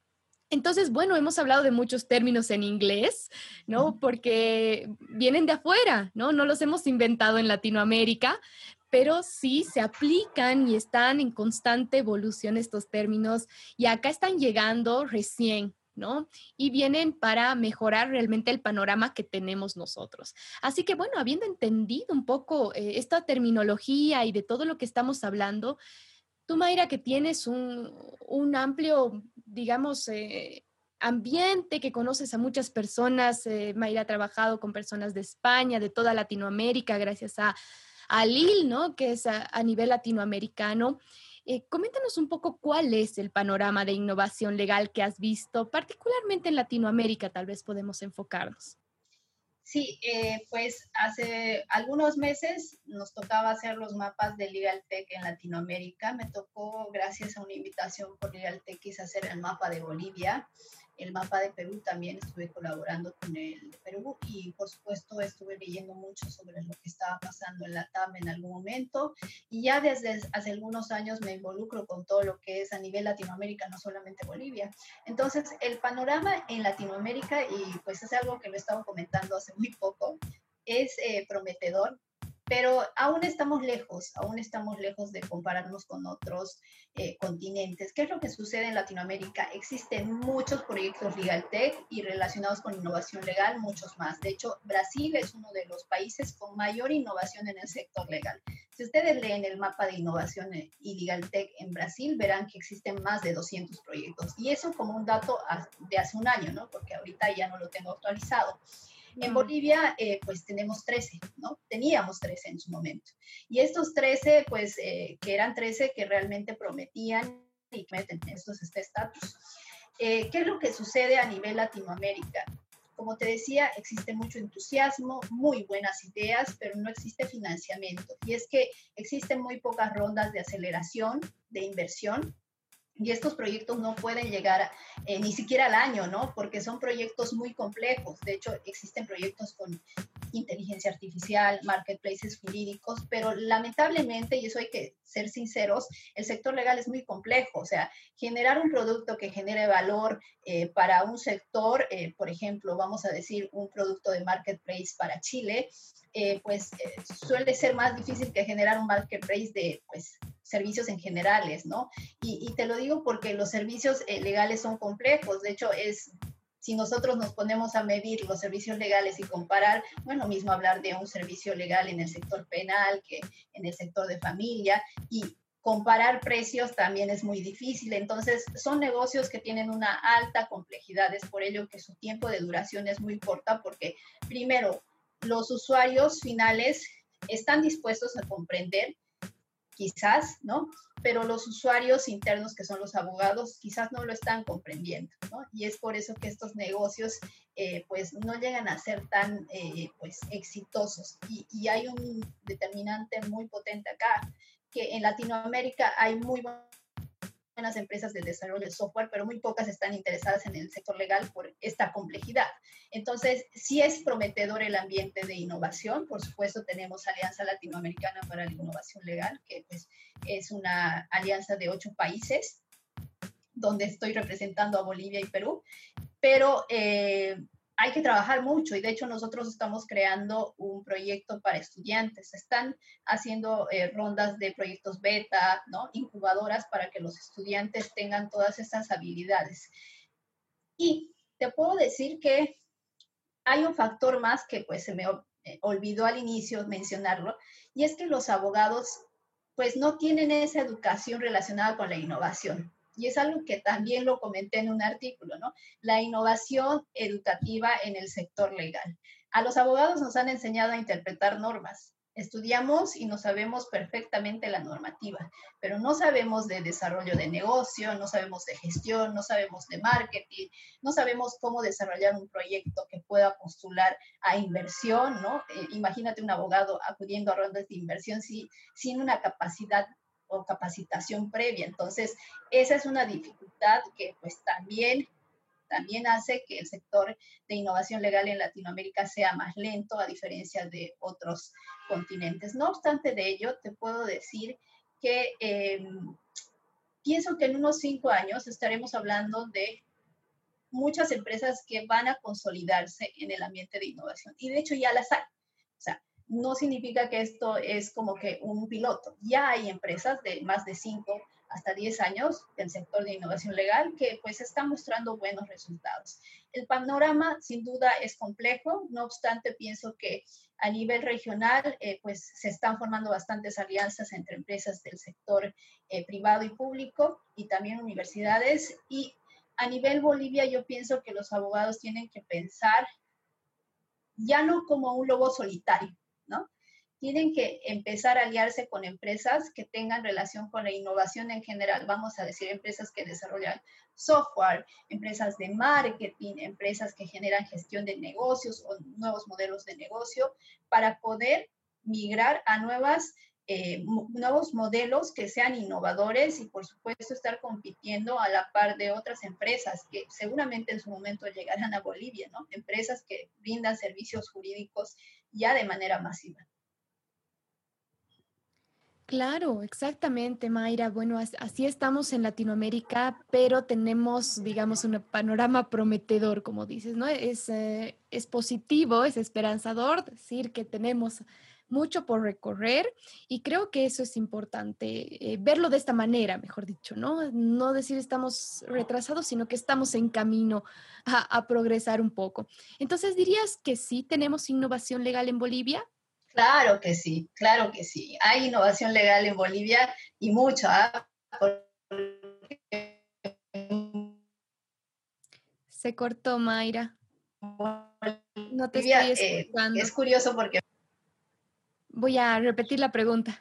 Entonces, bueno, hemos hablado de muchos términos en inglés, ¿no? Porque vienen de afuera, ¿no? No los hemos inventado en Latinoamérica, pero sí se aplican y están en constante evolución estos términos y acá están llegando recién, ¿no? Y vienen para mejorar realmente el panorama que tenemos nosotros. Así que bueno, habiendo entendido un poco eh, esta terminología y de todo lo que estamos hablando, Tú, Mayra, que tienes un, amplio, digamos, eh, ambiente, que conoces a muchas personas, eh, Mayra ha trabajado con personas de España, de toda Latinoamérica, gracias a, a Lil, ¿no? Que es a, nivel latinoamericano. Eh, coméntanos un poco cuál es el panorama de innovación legal que has visto, particularmente en Latinoamérica, tal vez podemos enfocarnos. Sí, eh, pues hace algunos meses nos tocaba hacer los mapas de Legal Tech en Latinoamérica. Me tocó, gracias a una invitación por Legal Tech, hacer el mapa de Bolivia el mapa de Perú también estuve colaborando con el Perú y por supuesto estuve leyendo mucho sobre lo que estaba pasando en la TAM en algún momento y ya desde hace algunos años me involucro con todo lo que es a nivel Latinoamérica, no solamente Bolivia. Entonces el panorama en Latinoamérica, y pues es algo que lo he estado comentando hace muy poco, es eh, prometedor pero aún estamos lejos, aún estamos lejos de compararnos con otros eh, continentes. ¿Qué es lo que sucede en Latinoamérica? Existen muchos proyectos Legal Tech y relacionados con innovación legal, muchos más. De hecho, Brasil es uno de los países con mayor innovación en el sector legal. Si ustedes leen el mapa de innovación y Legal Tech en Brasil, verán que existen más de 200 proyectos. Y eso como un dato de hace un año, ¿no? Porque ahorita ya no lo tengo actualizado. En Bolivia, eh, pues tenemos 13, ¿no? Teníamos 13 en su momento. Y estos 13, pues, eh, que eran 13 que realmente prometían y que estos este estatus. Eh, ¿Qué es lo que sucede a nivel Latinoamérica? Como te decía, existe mucho entusiasmo, muy buenas ideas, pero no existe financiamiento. Y es que existen muy pocas rondas de aceleración, de inversión, y estos proyectos no pueden llegar eh, ni siquiera al año, ¿no? Porque son proyectos muy complejos. De hecho, existen proyectos con inteligencia artificial, marketplaces jurídicos, pero lamentablemente, y eso hay que ser sinceros, el sector legal es muy complejo. O sea, generar un producto que genere valor eh, para un sector, eh, por ejemplo, vamos a decir un producto de marketplace para Chile, pues suele ser más difícil que generar un marketplace de pues, servicios en generales, ¿no? Y, te lo digo porque los servicios eh, legales son complejos, de hecho es si nosotros nos ponemos a medir los servicios legales y comparar, bueno, mismo hablar de un servicio legal en el sector penal que en el sector de familia y comparar precios también es muy difícil. Entonces, son negocios que tienen una alta complejidad, es por ello que su tiempo de duración es muy corta porque, primero, los usuarios finales están dispuestos a comprender quizás, ¿no? Pero los usuarios internos, que son los abogados, quizás no lo están comprendiendo, ¿no? Y es por eso que estos negocios, eh, pues, no llegan a ser tan, eh, pues, exitosos. Y, y, hay un determinante muy potente acá, que en Latinoamérica hay muy buenas empresas de desarrollo de software, pero muy pocas están interesadas en el sector legal por esta complejidad. Entonces, sí es prometedor el ambiente de innovación. Por supuesto, tenemos Alianza Latinoamericana para la Innovación Legal, que pues, es una alianza de ocho países, donde estoy representando a Bolivia y Perú. Pero eh, hay que trabajar mucho y de hecho nosotros estamos creando un proyecto para estudiantes. Están haciendo eh, rondas de proyectos beta, ¿no? incubadoras para que los estudiantes tengan todas estas habilidades. Y te puedo decir que hay un factor más que pues se me eh, olvidó al inicio mencionarlo y es que los abogados pues no tienen esa educación relacionada con la innovación y es algo que también lo comenté en un artículo, ¿no? La innovación educativa en el sector legal. A los abogados nos han enseñado a interpretar normas. Estudiamos y no sabemos perfectamente la normativa, pero no sabemos de desarrollo de negocio, no sabemos de gestión, no sabemos de marketing, no sabemos cómo desarrollar un proyecto que pueda postular a inversión, ¿no? Eh, imagínate un abogado acudiendo a rondas de inversión sin una capacidad o capacitación previa. Entonces, esa es una dificultad que pues también, también hace que el sector de innovación legal en Latinoamérica sea más lento a diferencia de otros continentes. No obstante de ello, te puedo decir que em, pienso que en unos cinco años estaremos hablando de muchas empresas que van a consolidarse en el ambiente de innovación. Y de hecho ya las hay. O sea, no significa que esto es como que un piloto. Ya hay empresas de más de 5 hasta 10 años del sector de innovación legal que pues están mostrando buenos resultados. El panorama sin duda es complejo, no obstante pienso que a nivel regional eh, pues se están formando bastantes alianzas entre empresas del sector eh, privado y público y también universidades y a nivel Bolivia yo pienso que los abogados tienen que pensar ya no como un lobo solitario, tienen que empezar a aliarse con empresas que tengan relación con la innovación en general. Vamos a decir, empresas que desarrollan software, empresas de marketing, empresas que generan gestión de negocios o nuevos modelos de negocio para poder migrar a eh, nuevos modelos que sean innovadores y por supuesto estar compitiendo a la par de otras empresas que seguramente en su momento llegarán a Bolivia, ¿no? Empresas que brindan servicios jurídicos ya de manera masiva. Claro, exactamente, Mayra. Bueno, así estamos en Latinoamérica, pero tenemos, digamos, un panorama prometedor, como dices, ¿no? Es, eh, es positivo, es esperanzador decir que tenemos mucho por recorrer y creo que eso es importante, eh, verlo de esta manera, mejor dicho, ¿no? No decir estamos retrasados, sino que estamos en camino a, a progresar un poco. Entonces, ¿dirías que sí tenemos innovación legal en Bolivia? Claro que sí, claro que sí. Hay innovación legal en Bolivia y mucha. ¿ah? Se cortó, Mayra. No te estoy eh, escuchando. es curioso porque Voy a repetir la pregunta.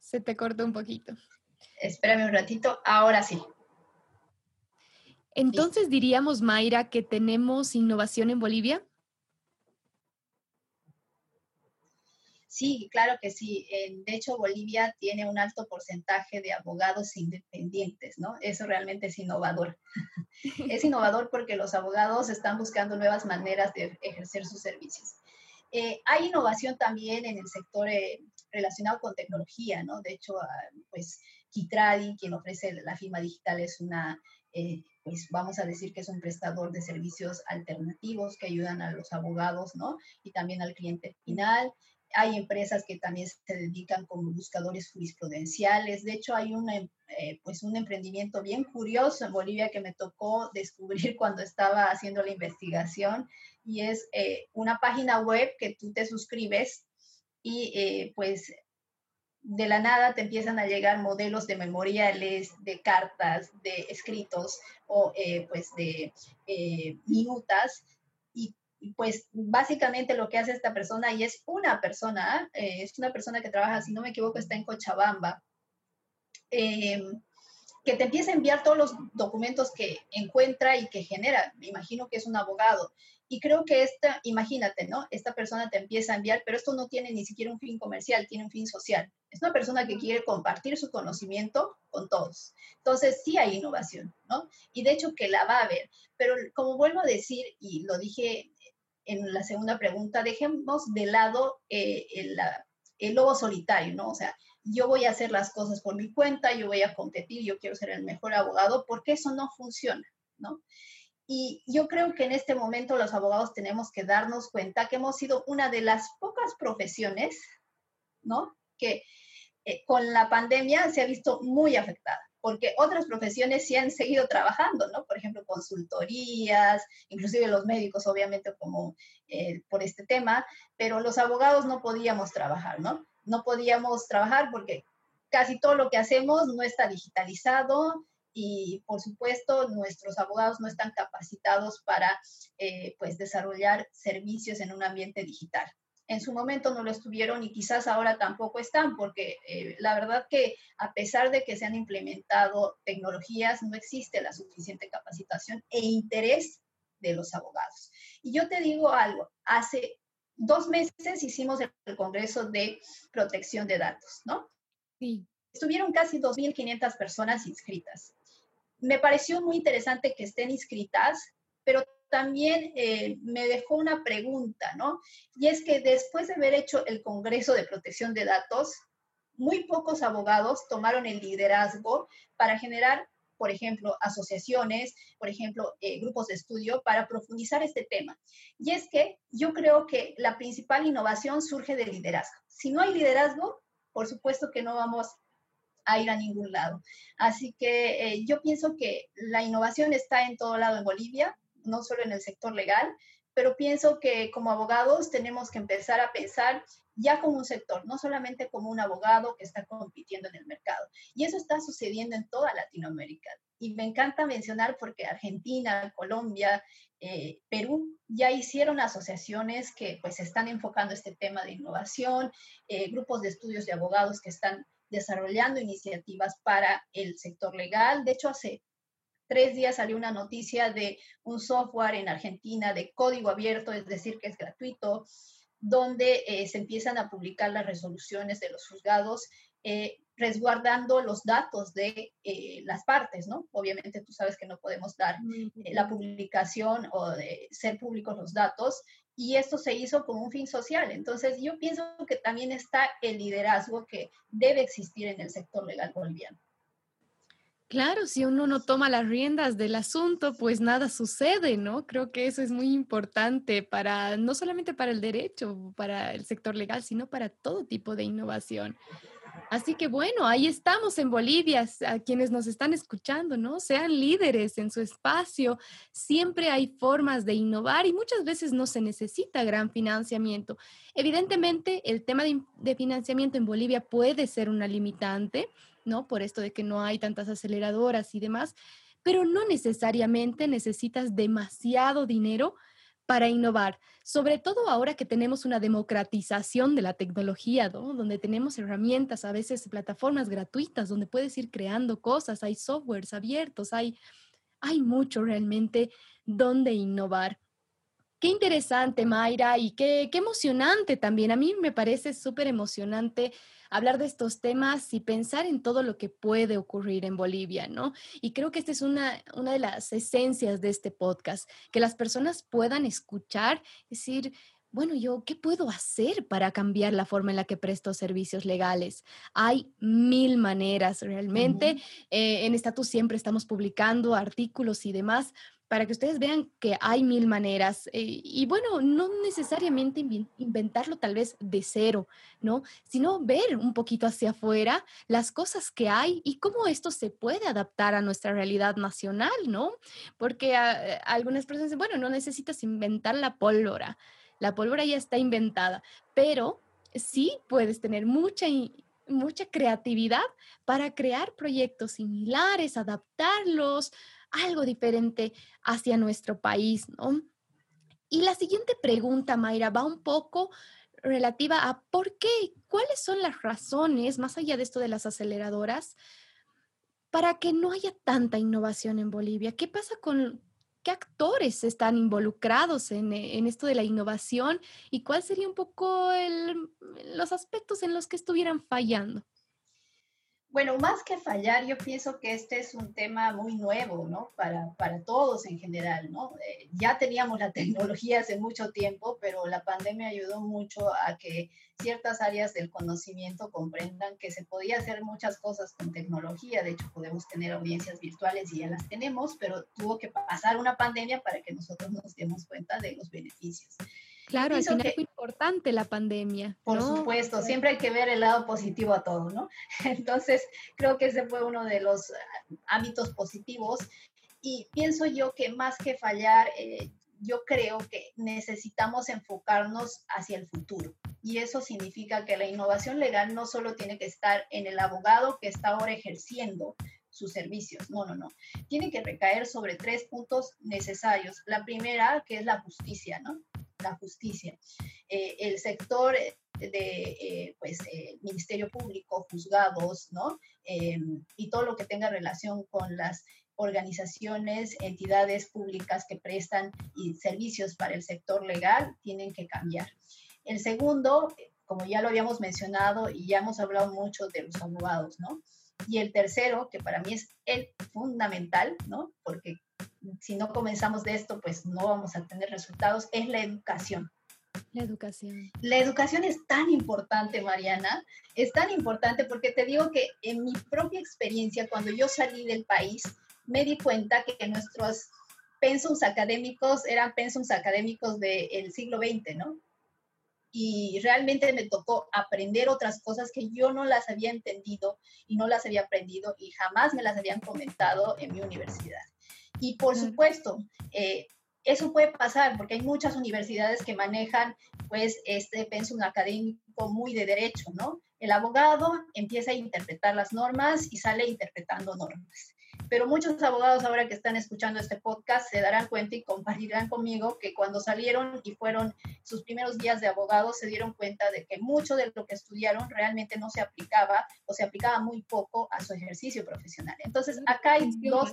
Se te cortó un poquito. Espérame un ratito, ahora sí. Entonces diríamos, Mayra, que tenemos innovación en Bolivia. Sí, claro que sí. De hecho, Bolivia tiene un alto porcentaje de abogados independientes, ¿no? Eso realmente es innovador. es innovador porque los abogados están buscando nuevas maneras de ejercer sus servicios. Eh, hay innovación también en el sector eh, relacionado con tecnología, ¿no? De hecho, ah, pues Kitradi, quien ofrece la firma digital, es una, eh, pues vamos a decir que es un prestador de servicios alternativos que ayudan a los abogados, ¿no? Y también al cliente final. Hay empresas que también se dedican como buscadores jurisprudenciales. De hecho, hay una, pues un emprendimiento bien curioso en Bolivia que me tocó descubrir cuando estaba haciendo la investigación y es eh, una página web que tú te suscribes y eh, pues de la nada te empiezan a llegar modelos de memoriales, de cartas, de escritos o eh, pues de minutas y pues básicamente lo que hace esta persona y es una persona, es una persona que trabaja, si no me equivoco, está en Cochabamba, que te empieza a enviar todos los documentos que encuentra y que genera. Me imagino que es un abogado. Y creo que esta, imagínate, ¿no? Esta persona te empieza a enviar, pero esto no tiene ni siquiera un fin comercial, tiene un fin social. Es una persona que quiere compartir su conocimiento con todos. Entonces, sí hay innovación, ¿no? Y de hecho que la va a haber. Pero como vuelvo a decir, y lo dije en la segunda pregunta, dejemos de lado eh, el, lobo solitario, ¿no? O sea, yo voy a hacer las cosas por mi cuenta, yo voy a competir, yo quiero ser el mejor abogado, porque eso no funciona, ¿no? Y yo creo que en este momento los abogados tenemos que darnos cuenta que hemos sido una de las pocas profesiones, ¿no? Que eh, con la pandemia se ha visto muy afectada, porque otras profesiones sí han seguido trabajando, ¿no? Por ejemplo, consultorías, inclusive los médicos, obviamente, como eh, por este tema, pero los abogados no podíamos trabajar, ¿no? no podíamos trabajar porque casi todo lo que hacemos no está digitalizado y por supuesto nuestros abogados no están capacitados para eh, pues desarrollar servicios en un ambiente digital. En su momento no lo estuvieron y quizás ahora tampoco están porque eh, la verdad que a pesar de que se han implementado tecnologías no existe la suficiente capacitación e interés de los abogados. Y yo te digo algo, hace dos meses hicimos el Congreso de Protección de Datos, ¿no? Sí. Estuvieron casi 2.500 personas inscritas. Me pareció muy interesante que estén inscritas, pero también eh, me dejó una pregunta, ¿no? Y es que después de haber hecho el Congreso de Protección de Datos, muy pocos abogados tomaron el liderazgo para generar por ejemplo, asociaciones, por ejemplo, eh, grupos de estudio para profundizar este tema. Y es que yo creo que la principal innovación surge del liderazgo. Si no hay liderazgo, por supuesto que no vamos a ir a ningún lado. Así que eh, yo pienso que la innovación está en todo lado en Bolivia, no solo en el sector legal, pero pienso que como abogados tenemos que empezar a pensar ya como un sector, no solamente como un abogado que está compitiendo en el mercado. Y eso está sucediendo en toda Latinoamérica. y me encanta mencionar porque Argentina, Colombia, eh, Perú ya hicieron asociaciones que pues están enfocando este tema de innovación, eh, grupos de estudios de abogados que están desarrollando iniciativas para el sector legal. De hecho, hace tres días salió una noticia de un software en Argentina de código abierto, es decir, que es gratuito, donde eh, se empiezan a publicar las resoluciones de los juzgados eh, resguardando los datos de eh, las partes, ¿no? Obviamente tú sabes que no podemos dar la publicación o de ser públicos los datos y esto se hizo con un fin social. Entonces yo pienso que también está el liderazgo que debe existir en el sector legal boliviano. Claro, si uno no toma las riendas del asunto, pues nada sucede, ¿no? Creo que eso es muy importante para, no solamente para el derecho, para el sector legal, sino para todo tipo de innovación. Así que bueno, ahí estamos en Bolivia, a quienes nos están escuchando, ¿no? Sean líderes en su espacio. Siempre hay formas de innovar y muchas veces no se necesita gran financiamiento. Evidentemente, el tema de, financiamiento en Bolivia puede ser una limitante, ¿no? Por esto de que no hay tantas aceleradoras y demás, pero no necesariamente necesitas demasiado dinero para innovar, sobre todo ahora que tenemos una democratización de la tecnología, donde tenemos herramientas, a veces plataformas gratuitas, donde puedes ir creando cosas, hay softwares abiertos, hay, hay mucho realmente donde innovar. Qué interesante, Mayra, y qué, qué emocionante también. A mí me parece súper emocionante hablar de estos temas y pensar en todo lo que puede ocurrir en Bolivia, ¿no? Y creo que esta es una, una de las esencias de este podcast, que las personas puedan escuchar, decir, bueno, yo, ¿qué puedo hacer para cambiar la forma en la que presto servicios legales? Hay mil maneras realmente. Eh, en Estatus siempre estamos publicando artículos y demás, para que ustedes vean que hay mil maneras eh, y bueno, no necesariamente inventarlo tal vez de cero, ¿no? Sino ver un poquito hacia afuera las cosas que hay y cómo esto se puede adaptar a nuestra realidad nacional, ¿no? Porque ah, algunas personas dicen, bueno, no necesitas inventar la pólvora, la pólvora ya está inventada, pero sí puedes tener mucha mucha creatividad para crear proyectos similares, adaptarlos, algo diferente hacia nuestro país, ¿no? Y la siguiente pregunta, Mayra, va un poco relativa a por qué, cuáles son las razones, más allá de esto de las aceleradoras, para que no haya tanta innovación en Bolivia. ¿Qué pasa con qué actores están involucrados en, esto de la innovación y cuál sería un poco los aspectos en los que estuvieran fallando? Bueno, más que fallar, yo pienso que este es un tema muy nuevo, ¿no? Para, para todos en general, ¿no? Eh, ya teníamos la tecnología hace mucho tiempo, pero la pandemia ayudó mucho a que ciertas áreas del conocimiento comprendan que se podía hacer muchas cosas con tecnología. De hecho, podemos tener audiencias virtuales y ya las tenemos, pero tuvo que pasar una pandemia para que nosotros nos demos cuenta de los beneficios. Claro, al final fue importante la pandemia. Por supuesto, siempre hay que ver el lado positivo a todo, ¿no? Entonces, creo que ese fue uno de los ah, ámbitos positivos. Y pienso yo que más que fallar, eh, yo creo que necesitamos enfocarnos hacia el futuro. Y eso significa que la innovación legal no solo tiene que estar en el abogado que está ahora ejerciendo sus servicios. No, no, no. Tiene que recaer sobre tres puntos necesarios. La primera, que es la justicia, ¿no? la justicia. Eh, el sector de, eh, pues, eh, Ministerio Público, juzgados, ¿no? y todo lo que tenga relación con las organizaciones, entidades públicas que prestan servicios para el sector legal tienen que cambiar. El segundo, como ya lo habíamos mencionado y ya hemos hablado mucho de los abogados, ¿no? Y el tercero, que para mí es el fundamental, ¿no? Porque si no comenzamos de esto, pues no vamos a tener resultados, es la educación. La educación. La educación es tan importante, Mariana, es tan importante porque te digo que en mi propia experiencia, cuando yo salí del país, me di cuenta que nuestros pensums académicos eran pensums académicos del siglo XX, ¿no? Y realmente me tocó aprender otras cosas que yo no las había entendido y no las había aprendido y jamás me las habían comentado en mi universidad. Y por supuesto, eh, eso puede pasar porque hay muchas universidades que manejan pues este pensum académico muy de derecho, ¿no? El abogado empieza a interpretar las normas y sale interpretando normas. Pero muchos abogados ahora que están escuchando este podcast se darán cuenta y compartirán conmigo que cuando salieron y fueron sus primeros días de abogados se dieron cuenta de que mucho de lo que estudiaron realmente no se aplicaba o se aplicaba muy poco a su ejercicio profesional. Entonces, acá hay dos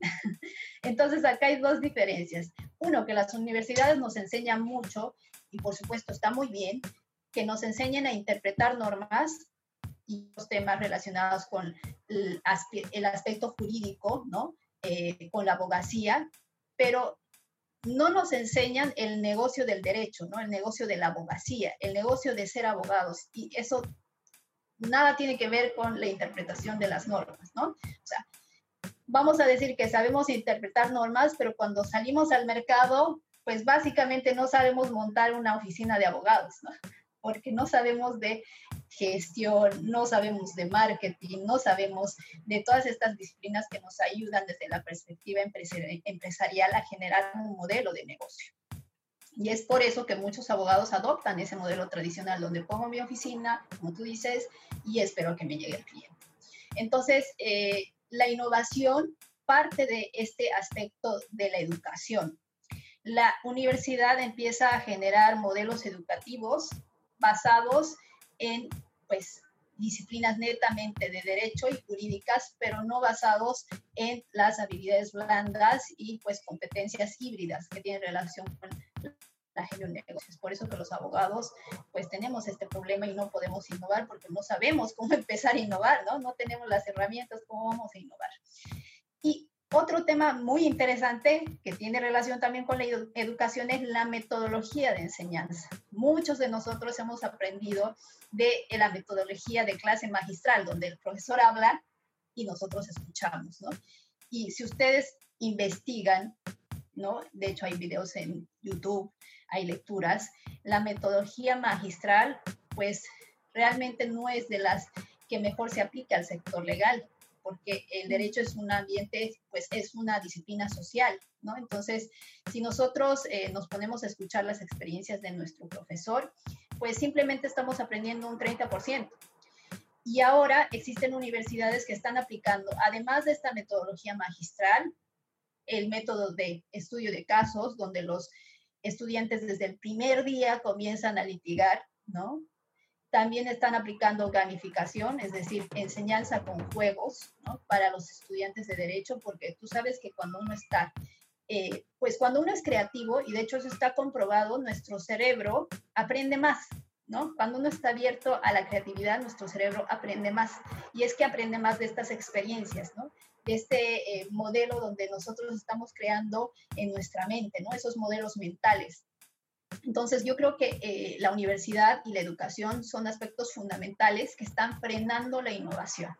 entonces, acá hay dos diferencias. Uno, que las universidades nos enseñan mucho, y por supuesto está muy bien, que nos enseñen a interpretar normas y los temas relacionados con el, aspecto jurídico, ¿no? Eh, con la abogacía, pero no nos enseñan el negocio del derecho, ¿no? El negocio de la abogacía, el negocio de ser abogados. Y eso nada tiene que ver con la interpretación de las normas, ¿no? O sea, vamos a decir que sabemos interpretar normas, pero cuando salimos al mercado, pues básicamente no sabemos montar una oficina de abogados, ¿no? Porque no sabemos de gestión, no sabemos de marketing, no sabemos de todas estas disciplinas que nos ayudan desde la perspectiva empresarial a generar un modelo de negocio. Y es por eso que muchos abogados adoptan ese modelo tradicional donde pongo mi oficina, como tú dices, y espero que me llegue el cliente. Entonces, eh, la innovación parte de este aspecto de la educación. La universidad empieza a generar modelos educativos basados en pues, disciplinas netamente de derecho y jurídicas, pero no basados en las habilidades blandas y pues competencias híbridas que tienen relación con la gestión de negocios. Por eso que los abogados pues tenemos este problema y no podemos innovar porque no sabemos cómo empezar a innovar, ¿no? No tenemos las herramientas, ¿cómo vamos a innovar? Y otro tema muy interesante que tiene relación también con la educación es la metodología de enseñanza. Muchos de nosotros hemos aprendido de la metodología de clase magistral, donde el profesor habla y nosotros escuchamos, ¿no? Y si ustedes investigan, ¿no? De hecho, hay videos en YouTube, hay lecturas. La metodología magistral, pues realmente no es de las que mejor se aplica al sector legal porque el derecho es un ambiente, pues es una disciplina social, ¿no? Entonces, si nosotros eh, nos ponemos a escuchar las experiencias de nuestro profesor, pues simplemente estamos aprendiendo un 30%. Y ahora existen universidades que están aplicando, además de esta metodología magistral, el método de estudio de casos, donde los estudiantes desde el primer día comienzan a litigar, ¿no? También están aplicando gamificación, es decir, enseñanza con juegos para los estudiantes de derecho, porque tú sabes que cuando uno está, eh, pues cuando uno es creativo, y de hecho eso está comprobado, nuestro cerebro aprende más, ¿no? Cuando uno está abierto a la creatividad, nuestro cerebro aprende más. Y es que aprende más de estas experiencias, ¿no? De este eh, modelo donde nosotros estamos creando en nuestra mente, ¿no? Esos modelos mentales. Entonces, yo creo que eh, la universidad y la educación son aspectos fundamentales que están frenando la innovación.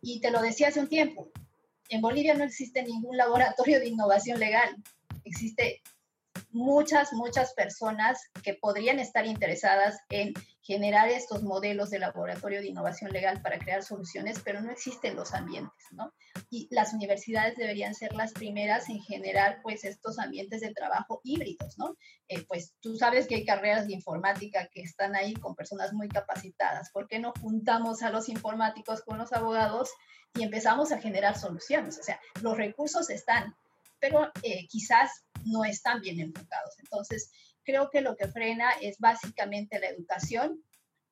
Y te lo decía hace un tiempo, en Bolivia no existe ningún laboratorio de innovación legal. Existe muchas, muchas personas que podrían estar interesadas en generar estos modelos de laboratorio de innovación legal para crear soluciones, pero no existen los ambientes, ¿no? Y las universidades deberían ser las primeras en generar, pues, estos ambientes de trabajo híbridos, ¿no? Eh, pues tú sabes que hay carreras de informática que están ahí con personas muy capacitadas. ¿Por qué no juntamos a los informáticos con los abogados y empezamos a generar soluciones? O sea, los recursos están, pero eh, quizás no están bien enfocados. Entonces, creo que lo que frena es básicamente la educación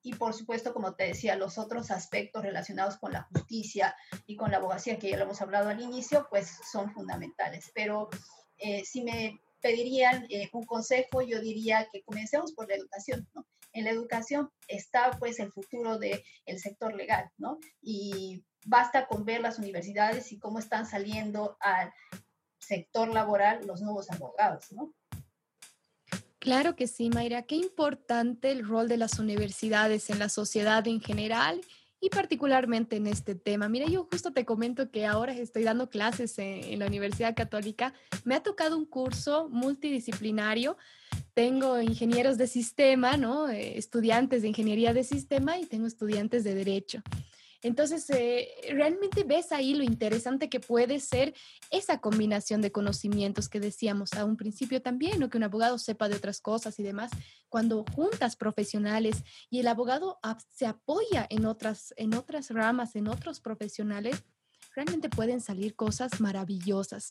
y, por supuesto, como te decía, los otros aspectos relacionados con la justicia y con la abogacía, que ya lo hemos hablado al inicio, pues son fundamentales. Pero eh, si me pedirían eh, un consejo, yo diría que comencemos por la educación. En la educación está pues el futuro del sector legal, ¿no? Y basta con ver las universidades y cómo están saliendo al sector laboral los nuevos abogados, ¿no? Claro que sí, Mayra. Qué importante el rol de las universidades en la sociedad en general y particularmente en este tema. Mira, yo justo te comento que ahora estoy dando clases en, la Universidad Católica. Me ha tocado un curso multidisciplinario. Tengo ingenieros de sistema, ¿no? Eh, estudiantes de ingeniería de sistema y tengo estudiantes de derecho. Entonces, eh, realmente ves ahí lo interesante que puede ser esa combinación de conocimientos que decíamos a un principio también, o que un abogado sepa de otras cosas y demás. Cuando juntas profesionales y el abogado se apoya en otras, en otras ramas, en otros profesionales, realmente pueden salir cosas maravillosas.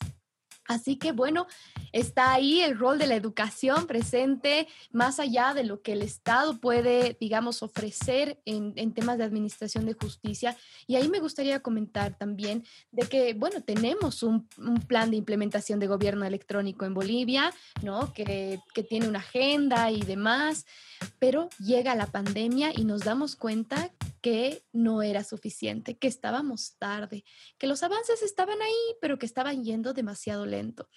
Así que bueno, está ahí el rol de la educación presente más allá de lo que el Estado puede, digamos, ofrecer en, temas de administración de justicia. Y ahí me gustaría comentar también de que, bueno, tenemos un, plan de implementación de gobierno electrónico en Bolivia, ¿no? Que, que tiene una agenda y demás, pero llega la pandemia y nos damos cuenta que no era suficiente, que estábamos tarde, que los avances estaban ahí, pero que estaban yendo demasiado lento.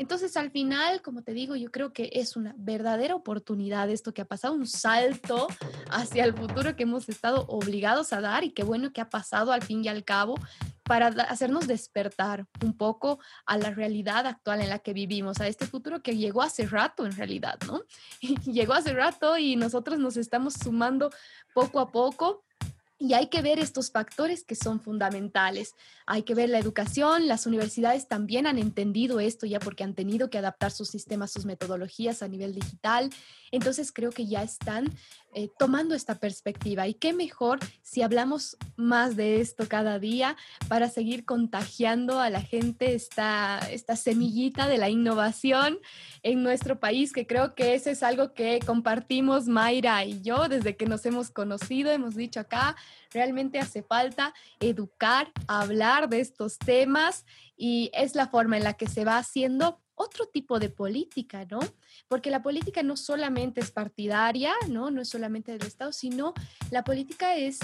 Entonces, al final, como te digo, yo creo que es una verdadera oportunidad esto que ha pasado, un salto hacia el futuro que hemos estado obligados a dar y qué bueno que ha pasado al fin y al cabo para hacernos despertar un poco a la realidad actual en la que vivimos, a este futuro que llegó hace rato en realidad, ¿no? llegó hace rato y nosotros nos estamos sumando poco a poco y hay que ver estos factores que son fundamentales. Hay que ver la educación. Las universidades también han entendido esto ya porque han tenido que adaptar sus sistemas, sus metodologías a nivel digital. Entonces creo que ya están eh, tomando esta perspectiva. Y qué mejor si hablamos más de esto cada día para seguir contagiando a la gente esta, esta semillita de la innovación en nuestro país, que creo que eso es algo que compartimos Mayra y yo desde que nos hemos conocido, hemos dicho acá, realmente hace falta educar, hablar de estos temas y es la forma en la que se va haciendo otro tipo de política, ¿no? Porque la política no solamente es partidaria, ¿no? No es solamente del Estado, sino la política es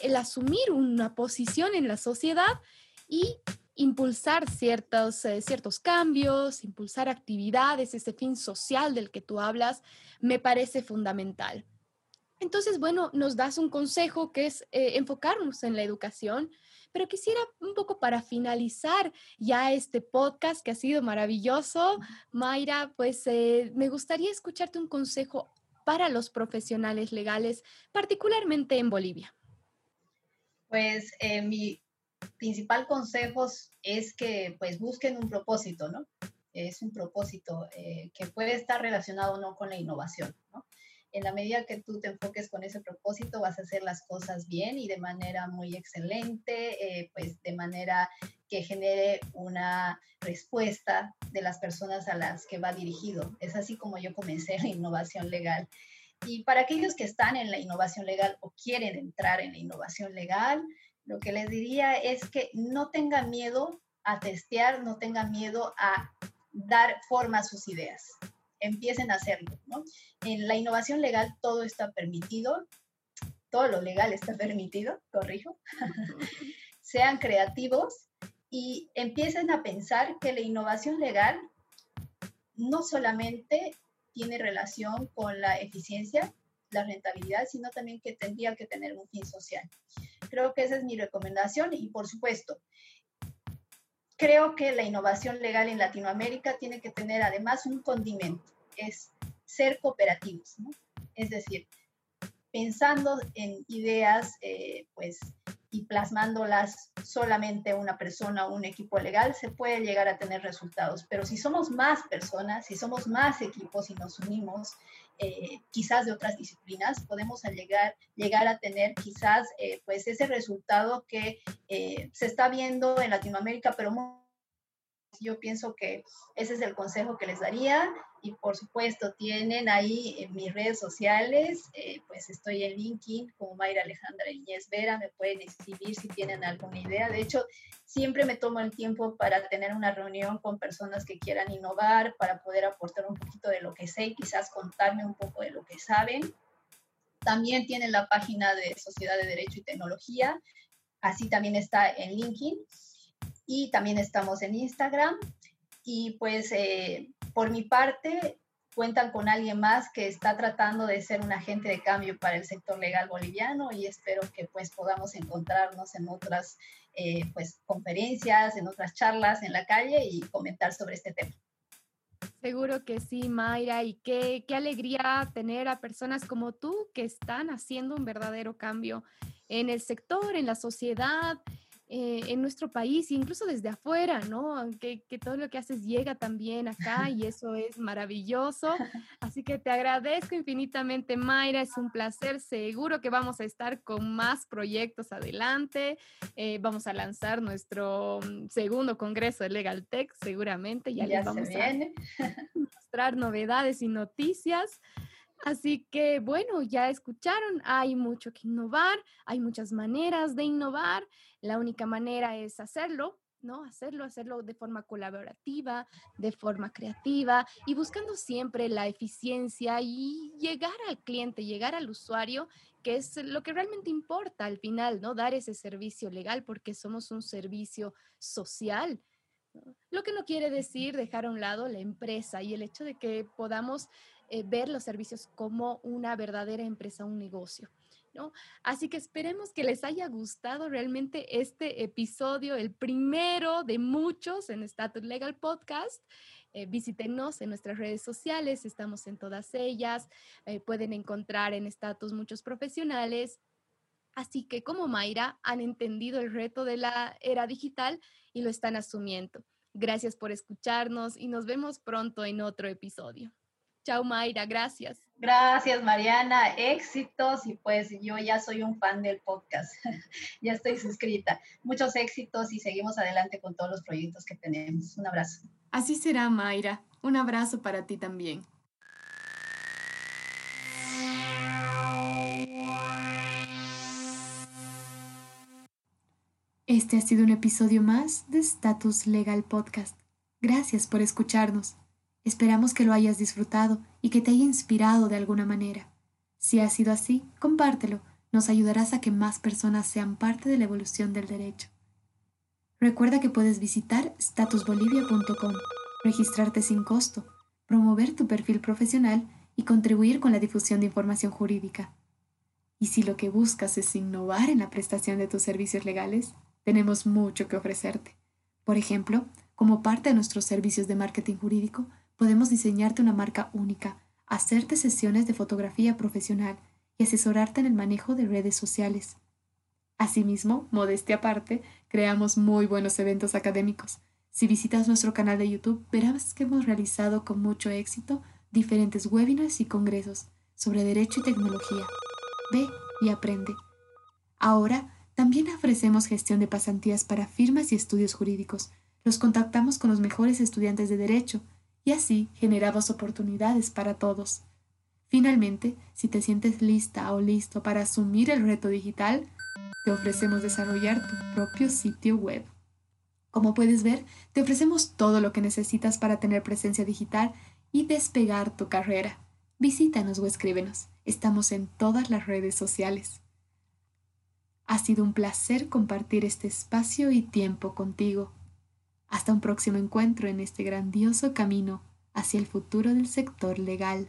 el asumir una posición en la sociedad y impulsar ciertos, eh, ciertos cambios, impulsar actividades, ese fin social del que tú hablas, me parece fundamental. Entonces, bueno, nos das un consejo que es eh, enfocarnos en la educación, pero quisiera un poco para finalizar ya este podcast que ha sido maravilloso, Mayra, pues eh, me gustaría escucharte un consejo para los profesionales legales, particularmente en Bolivia. Pues eh, mi principal consejo es que pues busquen un propósito, ¿no? Es un propósito eh, que puede estar relacionado o no con la innovación, ¿no? En la medida que tú te enfoques con ese propósito, vas a hacer las cosas bien y de manera muy excelente, eh, pues de manera que genere una respuesta de las personas a las que va dirigido. Es así como yo comencé la innovación legal. Y para aquellos que están en la innovación legal o quieren entrar en la innovación legal, lo que les diría es que no tengan miedo a testear, no tengan miedo a dar forma a sus ideas empiecen a hacerlo. ¿no? En la innovación legal todo está permitido, todo lo legal está permitido, corrijo. Sean creativos y empiecen a pensar que la innovación legal no solamente tiene relación con la eficiencia, la rentabilidad, sino también que tendría que tener un fin social. Creo que esa es mi recomendación y por supuesto, creo que la innovación legal en Latinoamérica tiene que tener además un condimento es ser cooperativos, ¿no? Es decir, pensando en ideas, eh, pues, y plasmándolas solamente una persona o un equipo legal, se puede llegar a tener resultados. Pero si somos más personas, si somos más equipos y nos unimos, eh, quizás de otras disciplinas, podemos llegar, llegar a tener quizás, eh, pues, ese resultado que se está viendo en Latinoamérica, pero yo pienso que ese es el consejo que les daría y por supuesto tienen ahí en mis redes sociales, eh, pues estoy en LinkedIn como Mayra Alejandra Iñez Vera, me pueden escribir si tienen alguna idea. De hecho, siempre me tomo el tiempo para tener una reunión con personas que quieran innovar, para poder aportar un poquito de lo que sé y quizás contarme un poco de lo que saben. También tienen la página de Sociedad de Derecho y Tecnología, así también está en LinkedIn y también estamos en Instagram. Y pues eh, por mi parte, cuentan con alguien más que está tratando de ser un agente de cambio para el sector legal boliviano y espero que pues podamos encontrarnos en otras eh, pues conferencias, en otras charlas en la calle y comentar sobre este tema. Seguro que sí, Mayra, y qué, qué alegría tener a personas como tú que están haciendo un verdadero cambio en el sector, en la sociedad, eh, en nuestro país, incluso desde afuera, ¿no? Que, que, todo lo que haces llega también acá y eso es maravilloso. Así que te agradezco infinitamente, Mayra. Es un placer. Seguro que vamos a estar con más proyectos adelante. Eh, vamos a lanzar nuestro mm, segundo congreso de Legal Tech, seguramente. Ya, ya les vamos a mostrar novedades y noticias. Así que bueno, ya escucharon, hay mucho que innovar, hay muchas maneras de innovar. La única manera es hacerlo, ¿no? Hacerlo, hacerlo de forma colaborativa, de forma creativa y buscando siempre la eficiencia y llegar al cliente, llegar al usuario, que es lo que realmente importa al final, ¿no? Dar ese servicio legal porque somos un servicio social. Lo que no quiere decir dejar a un lado la empresa y el hecho de que podamos eh, ver los servicios como una verdadera empresa, un negocio. ¿no? Así que esperemos que les haya gustado realmente este episodio, el primero de muchos en Status Legal Podcast. Eh, visítenos en nuestras redes sociales, estamos en todas ellas. Eh, pueden encontrar en Status muchos profesionales. Así que como Mayra han entendido el reto de la era digital y lo están asumiendo. Gracias por escucharnos y nos vemos pronto en otro episodio. Chao Mayra, gracias. Gracias Mariana, éxitos y pues yo ya soy un fan del podcast, ya estoy suscrita. Muchos éxitos y seguimos adelante con todos los proyectos que tenemos. Un abrazo. Así será Mayra, un abrazo para ti también. Este ha sido un episodio más de Status Legal Podcast. Gracias por escucharnos. Esperamos que lo hayas disfrutado y que te haya inspirado de alguna manera. Si ha sido así, compártelo. Nos ayudarás a que más personas sean parte de la evolución del derecho. Recuerda que puedes visitar statusbolivia.com, registrarte sin costo, promover tu perfil profesional y contribuir con la difusión de información jurídica. Y si lo que buscas es innovar en la prestación de tus servicios legales, tenemos mucho que ofrecerte. Por ejemplo, como parte de nuestros servicios de marketing jurídico, Podemos diseñarte una marca única, hacerte sesiones de fotografía profesional y asesorarte en el manejo de redes sociales. Asimismo, modestia aparte, creamos muy buenos eventos académicos. Si visitas nuestro canal de YouTube, verás que hemos realizado con mucho éxito diferentes webinars y congresos sobre derecho y tecnología. Ve y aprende. Ahora, también ofrecemos gestión de pasantías para firmas y estudios jurídicos. Los contactamos con los mejores estudiantes de derecho y así generamos oportunidades para todos. Finalmente, si te sientes lista o listo para asumir el reto digital, te ofrecemos desarrollar tu propio sitio web. Como puedes ver, te ofrecemos todo lo que necesitas para tener presencia digital y despegar tu carrera. Visítanos o escríbenos. Estamos en todas las redes sociales. Ha sido un placer compartir este espacio y tiempo contigo. Hasta un próximo encuentro en este grandioso camino hacia el futuro del sector legal.